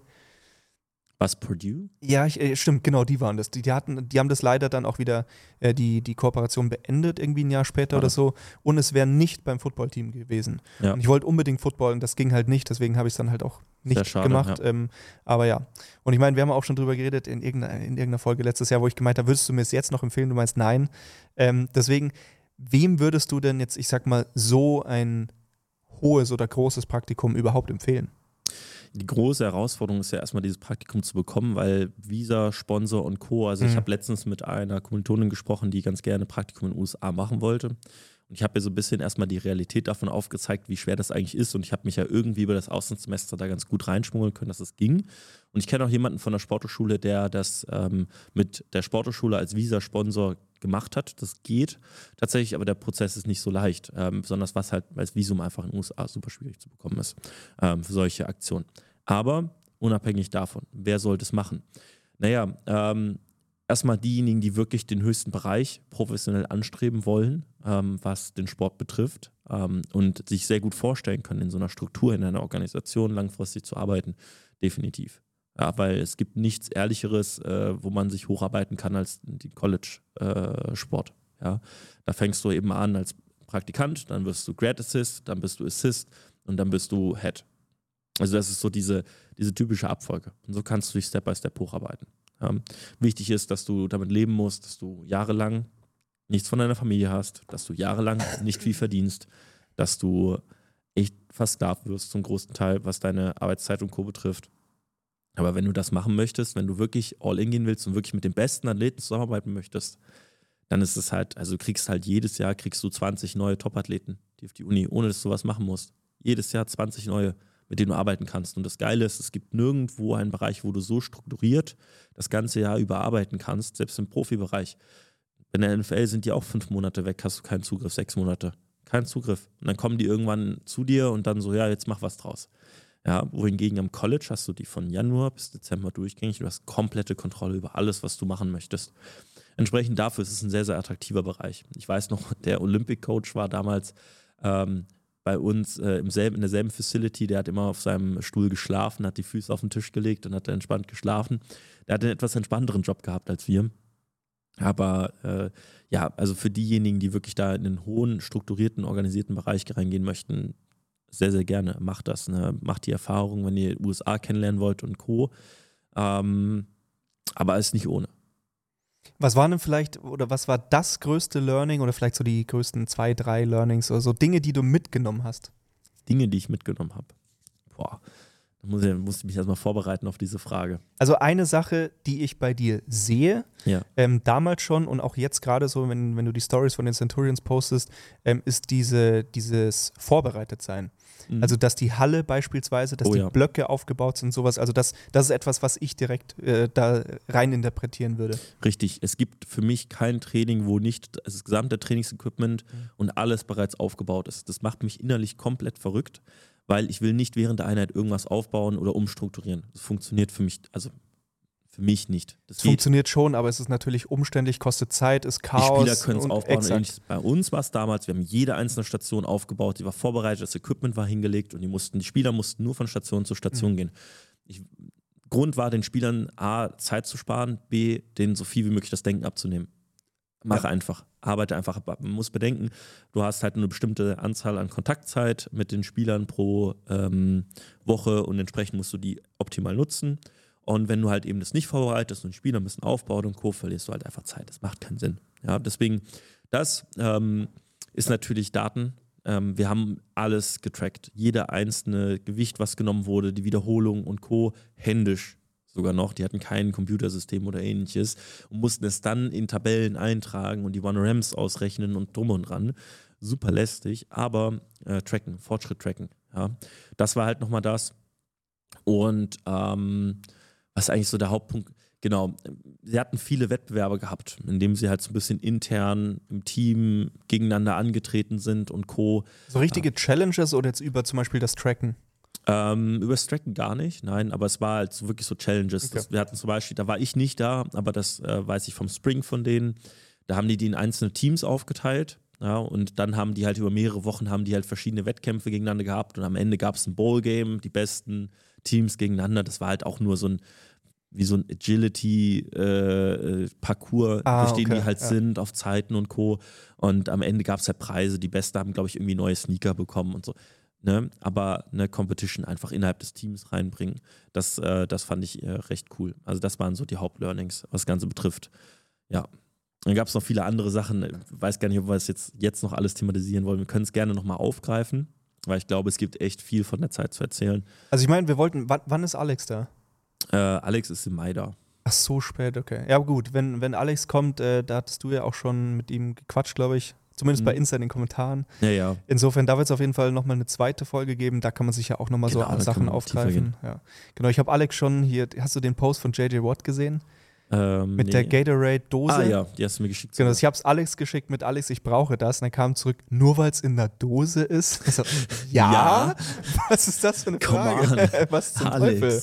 Was, Purdue? Ja, ich, äh, stimmt, genau, die waren das. Die, die, hatten, die haben das leider dann auch wieder, äh, die, die Kooperation beendet, irgendwie ein Jahr später Ah. oder so. Und es wäre nicht beim Footballteam gewesen. Ja. Und ich wollte unbedingt Football und das ging halt nicht, deswegen habe ich es dann halt auch nicht schade, gemacht. Ähm, aber ja. Und ich meine, wir haben auch schon drüber geredet in irgendeiner, in irgendeiner Folge letztes Jahr, wo ich gemeint habe, würdest du mir es jetzt noch empfehlen? Du meinst nein. Ähm, deswegen, wem würdest du denn jetzt, ich sag mal, so ein hohes oder großes Praktikum überhaupt empfehlen? Die große Herausforderung ist ja erstmal dieses Praktikum zu bekommen, weil Visa, Sponsor und Co. Also ich Mhm. habe letztens mit einer Kommilitonin gesprochen, die ganz gerne Praktikum in den USA machen wollte. Und ich habe ihr so ein bisschen erstmal die Realität davon aufgezeigt, wie schwer das eigentlich ist. Und ich habe mich ja irgendwie über das Auslandssemester da ganz gut reinschmuggeln können, dass es ging. Und ich kenne auch jemanden von der Sporthochschule, der das ähm, mit der Sporthochschule als Visa-Sponsor gemacht hat. Das geht tatsächlich, aber der Prozess ist nicht so leicht. Ähm, besonders was halt als Visum einfach in den USA super schwierig zu bekommen ist ähm, für solche Aktionen. Aber unabhängig davon, wer sollte es machen? Naja, ähm, erstmal diejenigen, die wirklich den höchsten Bereich professionell anstreben wollen, ähm, was den Sport betrifft ähm, und sich sehr gut vorstellen können, in so einer Struktur, in einer Organisation langfristig zu arbeiten, definitiv. Ja, weil es gibt nichts Ehrlicheres, äh, wo man sich hocharbeiten kann als den College-Sport. ja. Da fängst du eben an als Praktikant, dann wirst du Grad Assist, dann bist du Assist und dann bist du Head. Also das ist so diese, diese typische Abfolge. Und so kannst du dich Step by Step hocharbeiten. Ähm, wichtig ist, dass du damit leben musst, dass du jahrelang nichts von deiner Familie hast, dass du jahrelang nicht viel verdienst, dass du echt versklavt wirst zum großen Teil, was deine Arbeitszeit und Co. betrifft. Aber wenn du das machen möchtest, wenn du wirklich all in gehen willst und wirklich mit den besten Athleten zusammenarbeiten möchtest, dann ist es halt, also du kriegst halt jedes Jahr kriegst du 20 neue Top-Athleten, die auf die Uni, ohne dass du was machen musst. Jedes Jahr 20 neue, mit denen du arbeiten kannst. Und das Geile ist, es gibt nirgendwo einen Bereich, wo du so strukturiert das ganze Jahr über arbeiten kannst, selbst im Profibereich. In der NFL sind die auch fünf Monate weg, hast du keinen Zugriff, sechs Monate. Keinen Zugriff. Und dann kommen die irgendwann zu dir und dann so, ja, jetzt mach was draus. Ja, wohingegen am College hast du die von Januar bis Dezember durchgängig. Du hast komplette Kontrolle über alles, was du machen möchtest. Entsprechend dafür ist es ein sehr, sehr attraktiver Bereich. Ich weiß noch, der Olympic Coach war damals ähm, bei uns äh, im selben, in derselben Facility. Der hat immer auf seinem Stuhl geschlafen, hat die Füße auf den Tisch gelegt und hat entspannt geschlafen. Der hat einen etwas entspannteren Job gehabt als wir. Aber äh, ja, also für diejenigen, die wirklich da in einen hohen, strukturierten, organisierten Bereich reingehen möchten, sehr, sehr gerne. Macht das. Ne? Macht die Erfahrung, wenn ihr USA kennenlernen wollt und Co. Ähm, aber ist nicht ohne. Was war denn vielleicht, oder was war das größte Learning oder vielleicht so die größten zwei, drei Learnings oder so Dinge, die du mitgenommen hast? Dinge, die ich mitgenommen habe. Boah, da muss ich, muss ich mich erstmal vorbereiten auf diese Frage. Also eine Sache, die ich bei dir sehe, Ja. ähm, damals schon und auch jetzt gerade so, wenn, wenn du die Stories von den Centurions postest, ähm, ist diese, dieses Vorbereitetsein. Mhm. Also, dass die Halle beispielsweise, dass Oh die ja. Blöcke aufgebaut sind, sowas. Also, das, das ist etwas, was ich direkt äh, da rein interpretieren würde. Richtig, es gibt für mich kein Training, wo nicht das gesamte Trainingsequipment und alles bereits aufgebaut ist. Das macht mich innerlich komplett verrückt, weil ich will nicht während der Einheit irgendwas aufbauen oder umstrukturieren. Das funktioniert für mich, also für mich nicht. Das Es funktioniert schon, aber es ist natürlich umständlich, kostet Zeit, ist Die Chaos. Spieler können es aufbauen. Bei uns war es damals, wir haben jede einzelne Station aufgebaut, die war vorbereitet, das Equipment war hingelegt und die mussten, die Spieler mussten nur von Station zu Mhm. Station gehen. Ich, Grund war, den Spielern A, Zeit zu sparen, B, denen so viel wie möglich das Denken abzunehmen. Mach Ja. einfach, arbeite einfach. Man muss bedenken, du hast halt eine bestimmte Anzahl an Kontaktzeit mit den Spielern pro ähm, Woche und entsprechend musst du die optimal nutzen. Und wenn du halt eben das nicht vorbereitest und Spieler müssen aufbauen und Co., verlierst du halt einfach Zeit. Das macht keinen Sinn. Ja, deswegen, das ähm, ist natürlich Daten. Ähm, wir haben alles getrackt. Jeder einzelne Gewicht, was genommen wurde, die Wiederholung und Co. händisch sogar noch. Die hatten kein Computersystem oder ähnliches und mussten es dann in Tabellen eintragen und die One-Rams ausrechnen und drum und dran. Super lästig, aber äh, tracken, Fortschritt tracken. Ja. Das war halt nochmal das. Und ähm, was eigentlich so der Hauptpunkt, genau, sie hatten viele Wettbewerbe gehabt, in denen sie halt so ein bisschen intern im Team gegeneinander angetreten sind und Co. So richtige Challenges oder jetzt über zum Beispiel das Tracken? Ähm, über das Tracken gar nicht, nein, aber es war halt so wirklich so Challenges. Okay. Das, wir hatten zum Beispiel, da war ich nicht da, aber das äh, weiß ich vom Spring von denen. Da haben die die in einzelne Teams aufgeteilt. Ja, und dann haben die halt über mehrere Wochen haben die halt verschiedene Wettkämpfe gegeneinander gehabt und am Ende gab es ein Bowl-Game, die besten Teams gegeneinander. Das war halt auch nur so ein wie so ein Agility-Parcours Ah, durch den okay, die halt ja. sind auf Zeiten und Co. Und am Ende gab es halt Preise. Die Besten haben, glaube ich, irgendwie neue Sneaker bekommen und so. Ne? Aber eine Competition einfach innerhalb des Teams reinbringen, das, äh, das fand ich äh, recht cool. Also das waren so die Hauptlearnings, was das Ganze betrifft. Ja. Dann gab es noch viele andere Sachen. Ich weiß gar nicht, ob wir es jetzt, jetzt noch alles thematisieren wollen. Wir können es gerne nochmal aufgreifen, weil ich glaube, es gibt echt viel von der Zeit zu erzählen. Also ich meine, wir wollten, wann, wann ist Alex da? Äh, Alex ist im Mai da. Ach, so spät, okay. Ja, gut, wenn, wenn Alex kommt, äh, da hattest du ja auch schon mit ihm gequatscht, glaube ich. Zumindest bei Mhm. Insta in den Kommentaren. Ja, ja. Insofern, da wird es auf jeden Fall nochmal eine zweite Folge geben. Da kann man sich ja auch nochmal Genau, so Sachen aufgreifen. Ja. Genau, ich habe Alex schon hier, hast du den Post von JJ Watt gesehen? Ähm, Mit nee. der Gatorade-Dose? Ah ja, die hast du mir geschickt. Genau, ich habe es Alex geschickt mit Alex, ich brauche das. Und dann kam zurück, nur weil es in der Dose ist. So, ja? Ja. Was ist das für eine Frage? Was zum Alex. Teufel?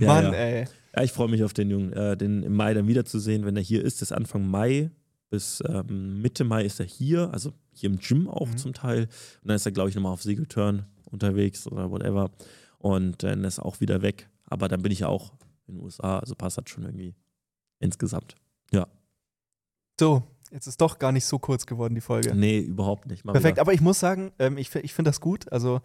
Ja, Mann, ja. ey. Ja, ich freue mich auf den Jungen, äh, den im Mai dann wiederzusehen, wenn er hier ist. Das ist Anfang Mai bis ähm, Mitte Mai ist er hier, also hier im Gym auch Mhm. zum Teil. Und dann ist er, glaube ich, nochmal auf Segelturn unterwegs oder whatever. Und dann ist er auch wieder weg. Aber dann bin ich ja auch in den USA, also passt das schon irgendwie insgesamt. So, jetzt ist doch gar nicht so kurz geworden, die Folge. Nee, überhaupt nicht. Mal Perfekt, wieder. aber ich muss sagen, ähm, ich, ich finde das gut, also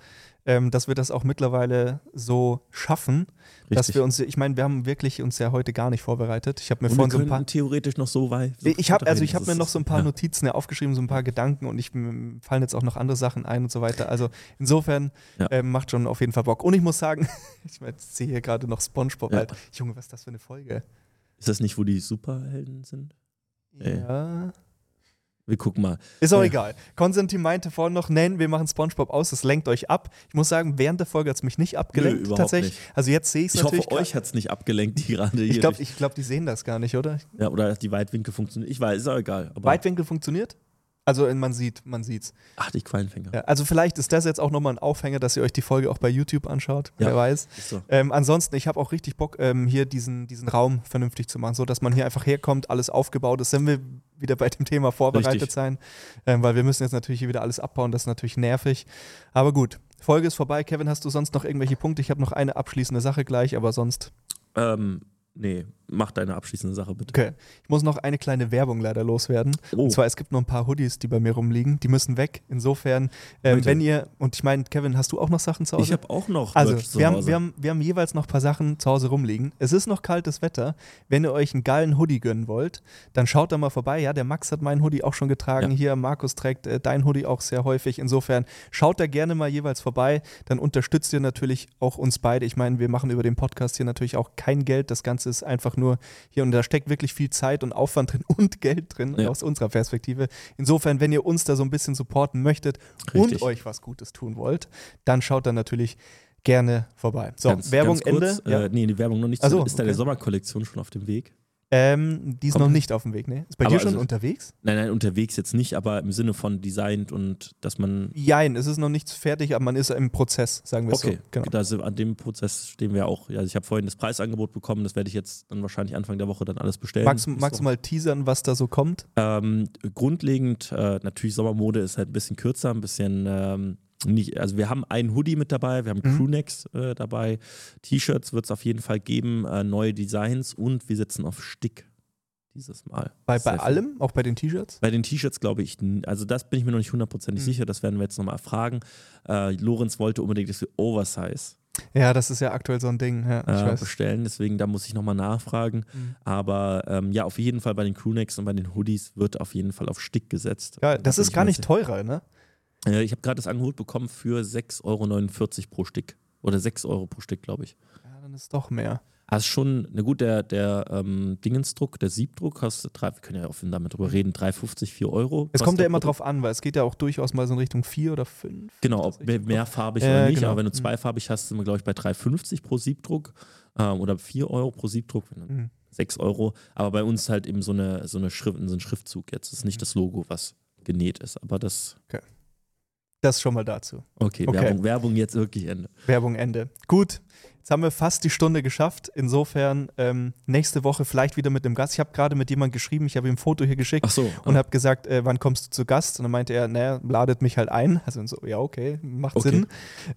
ähm, dass wir das auch mittlerweile so schaffen, dass Richtig. wir uns, ich meine, wir haben wirklich uns ja heute gar nicht vorbereitet. Ich habe mir Und vorhin so ein paar, theoretisch noch so weit. so ich habe also ich habe mir noch so ein paar ja. Notizen ja aufgeschrieben, so ein paar Gedanken und ich mir fallen jetzt auch noch andere Sachen ein und so weiter. Also insofern Ja. ähm, macht schon auf jeden Fall Bock. Und ich muss sagen, ich mein, sehe hier gerade noch SpongeBob. Ja. Alter. Junge, was ist das für eine Folge? Ist das nicht, wo die Superhelden sind? Ey. Ja. Wir gucken mal. Ist auch Ja. egal. Konstantin meinte vorhin noch, nein, wir machen SpongeBob aus, das lenkt euch ab. Ich muss sagen, während der Folge hat es mich nicht abgelenkt, überhaupt tatsächlich. nicht. Also jetzt sehe ich es Ich hoffe, natürlich. euch hat es nicht abgelenkt, die gerade hier. ich glaube, glaub, die sehen das gar nicht, oder? ja, oder die Weitwinkel funktionieren. Ich weiß, ist auch egal. Weitwinkel funktioniert? Also äh, man sieht, man sieht's. Ach, die Quallenfänger. Ja, also vielleicht ist das jetzt auch nochmal ein Aufhänger, dass ihr euch die Folge auch bei YouTube anschaut. Ja. Wer weiß. So. Ähm, ansonsten, ich habe auch richtig Bock, ähm, hier diesen, diesen Raum vernünftig zu machen, so dass man hier einfach herkommt, alles aufgebaut ist. Dann wir wieder bei dem Thema vorbereitet Richtig. sein, ähm, weil wir müssen jetzt natürlich hier wieder alles abbauen. Das ist natürlich nervig. Aber gut, Folge ist vorbei. Kevin, hast du sonst noch irgendwelche Punkte? Ich habe noch eine abschließende Sache gleich, aber sonst. Ähm, nee, mach deine abschließende Sache bitte. Okay. Ich muss noch eine kleine Werbung leider loswerden. Oh, Und zwar, es gibt noch ein paar Hoodies, die bei mir rumliegen. Die müssen weg. Insofern, Bitte. wenn ihr, und ich meine, Kevin, hast du auch noch Sachen zu Hause? ich habe auch noch Also, Merch wir haben, wir, haben, wir haben jeweils noch ein paar Sachen zu Hause rumliegen. Es ist noch kaltes Wetter. Wenn ihr euch einen geilen Hoodie gönnen wollt, dann schaut da mal vorbei. Ja, der Max hat meinen Hoodie auch schon getragen. Ja. Hier, Markus trägt äh, dein Hoodie auch sehr häufig. Insofern schaut da gerne mal jeweils vorbei. Dann unterstützt ihr natürlich auch uns beide. Ich meine, wir machen über den Podcast hier natürlich auch kein Geld. Das Ganze ist einfach nur hier und da steckt wirklich viel Zeit und Aufwand drin und Geld drin Ja. aus unserer Perspektive. Insofern, wenn ihr uns da so ein bisschen supporten möchtet Richtig. und euch was Gutes tun wollt, dann schaut da natürlich gerne vorbei. So, Ganz- Werbung ganz kurz, Ende. Ja. Äh, nee, die Werbung noch nicht. Ach so, ist deine okay. Sommerkollektion schon auf dem Weg? Ähm, die ist Kommt- noch nicht auf dem Weg, ne? Ist bei Aber dir schon also- unterwegs? Nein, nein, unterwegs jetzt nicht, aber im Sinne von designt und dass man. Jein, es ist noch nichts fertig, aber man ist im Prozess, sagen wir es Okay, so. Genau. sind, an dem Prozess stehen wir auch. Ja, also ich habe vorhin das Preisangebot bekommen, das werde ich jetzt dann wahrscheinlich Anfang der Woche dann alles bestellen. Magst, magst du mal teasern, was da so kommt? Ähm, grundlegend, äh, natürlich Sommermode ist halt ein bisschen kürzer, ein bisschen ähm, nicht, also wir haben einen Hoodie mit dabei, wir haben Mhm. Crewnecks äh, dabei, T-Shirts wird es auf jeden Fall geben, äh, neue Designs und wir setzen auf Stick dieses Mal. Bei, bei allem, auch bei den T-Shirts? Bei den T-Shirts glaube ich, also das bin ich mir noch nicht hundertprozentig Mhm. sicher, das werden wir jetzt nochmal erfragen. Äh, Lorenz wollte unbedingt, dass wir Oversize Ja, das ist ja aktuell so ein Ding. Ja, ich äh, bestellen, deswegen da muss ich nochmal nachfragen. Mhm. Aber ähm, ja, auf jeden Fall bei den Crewnecks und bei den Hoodies wird auf jeden Fall auf Stick gesetzt. Ja, Da das bin ist gar nicht teurer, ne? Äh, ich habe gerade das Angebot bekommen für 6,49 Euro pro Stück. Oder 6 Euro pro Stück, glaube ich. Ja, dann ist doch mehr. Also schon, na gut, der, der ähm, Dingensdruck, der Siebdruck kostet drei, wir können ja offen damit drüber reden, 3,50, 4 Euro. Es kommt ja immer drauf an, weil es geht ja auch durchaus mal so in Richtung vier oder fünf. Genau, Ist das ob mehrfarbig Äh, oder nicht, genau. aber wenn du Mhm. zweifarbig hast, sind wir, glaube ich, bei 3,50 pro Siebdruck ähm, oder 4 Euro pro Siebdruck, Mhm. 6 Euro. Aber bei uns halt eben so eine, so eine Schrift, so ein Schriftzug jetzt. Das ist nicht Mhm. das Logo, was genäht ist, aber das Das schon mal dazu. Okay, Okay. Werbung, Werbung jetzt wirklich Ende. Werbung Ende. Gut, jetzt haben wir fast die Stunde geschafft. Insofern ähm, nächste Woche vielleicht wieder mit einem Gast. Ich habe gerade mit jemandem geschrieben, ich habe ihm ein Foto hier geschickt Ach so. und ah, habe gesagt, äh, wann kommst du zu Gast? Und dann meinte er, naja, ladet mich halt ein. Also so, ja, okay, macht Okay. Sinn.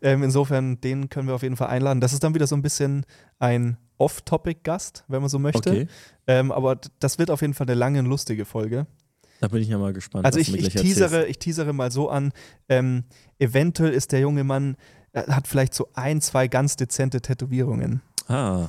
Ähm, insofern, den können wir auf jeden Fall einladen. Das ist dann wieder so ein bisschen ein Off-Topic-Gast, wenn man so möchte. okay, Ähm, aber das wird auf jeden Fall eine lange und lustige Folge. Da bin ich ja mal gespannt. Also ich, ich, teasere, erzählst. ich teasere mal so an, ähm, eventuell ist der junge Mann, äh, hat vielleicht so ein, zwei ganz dezente Tätowierungen. Ah,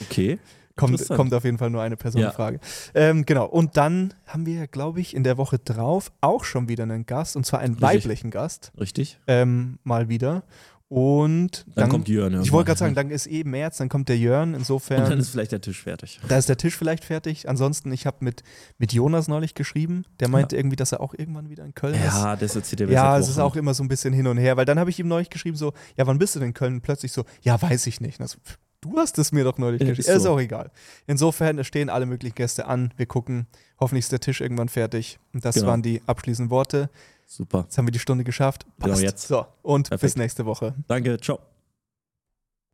okay. Kommt, kommt auf jeden Fall nur eine Person Ja. in Frage. Ähm, genau, und dann haben wir, glaube ich, in der Woche drauf auch schon wieder einen Gast, und zwar einen Richtig. weiblichen Gast, Richtig? ähm, mal wieder. Und Dann, dann, kommt Jörn. ich irgendwann. wollte gerade sagen, dann ist eh März, dann kommt der Jörn, Und insofern, dann ist vielleicht der Tisch fertig. da ist der Tisch vielleicht fertig. Ansonsten, ich habe mit, mit Jonas neulich geschrieben, der meinte irgendwie, dass er auch irgendwann wieder in Köln ist. Ja, das erzählt er Ja, es ist auch immer so ein bisschen hin und her, weil dann habe ich ihm neulich geschrieben, so, ja, wann bist du denn in Köln? Plötzlich so, ja, weiß ich nicht. Und ich so, pff, du hast es mir doch neulich Ja, geschrieben. ist Ist, so. auch egal. Insofern, es stehen alle möglichen Gäste an. Wir gucken. Hoffentlich ist der Tisch irgendwann fertig. Und das Genau. waren die abschließenden Worte. Super. Jetzt haben wir die Stunde geschafft. Genau, jetzt. So, und bis Perfekt. nächste Woche. Danke, ciao.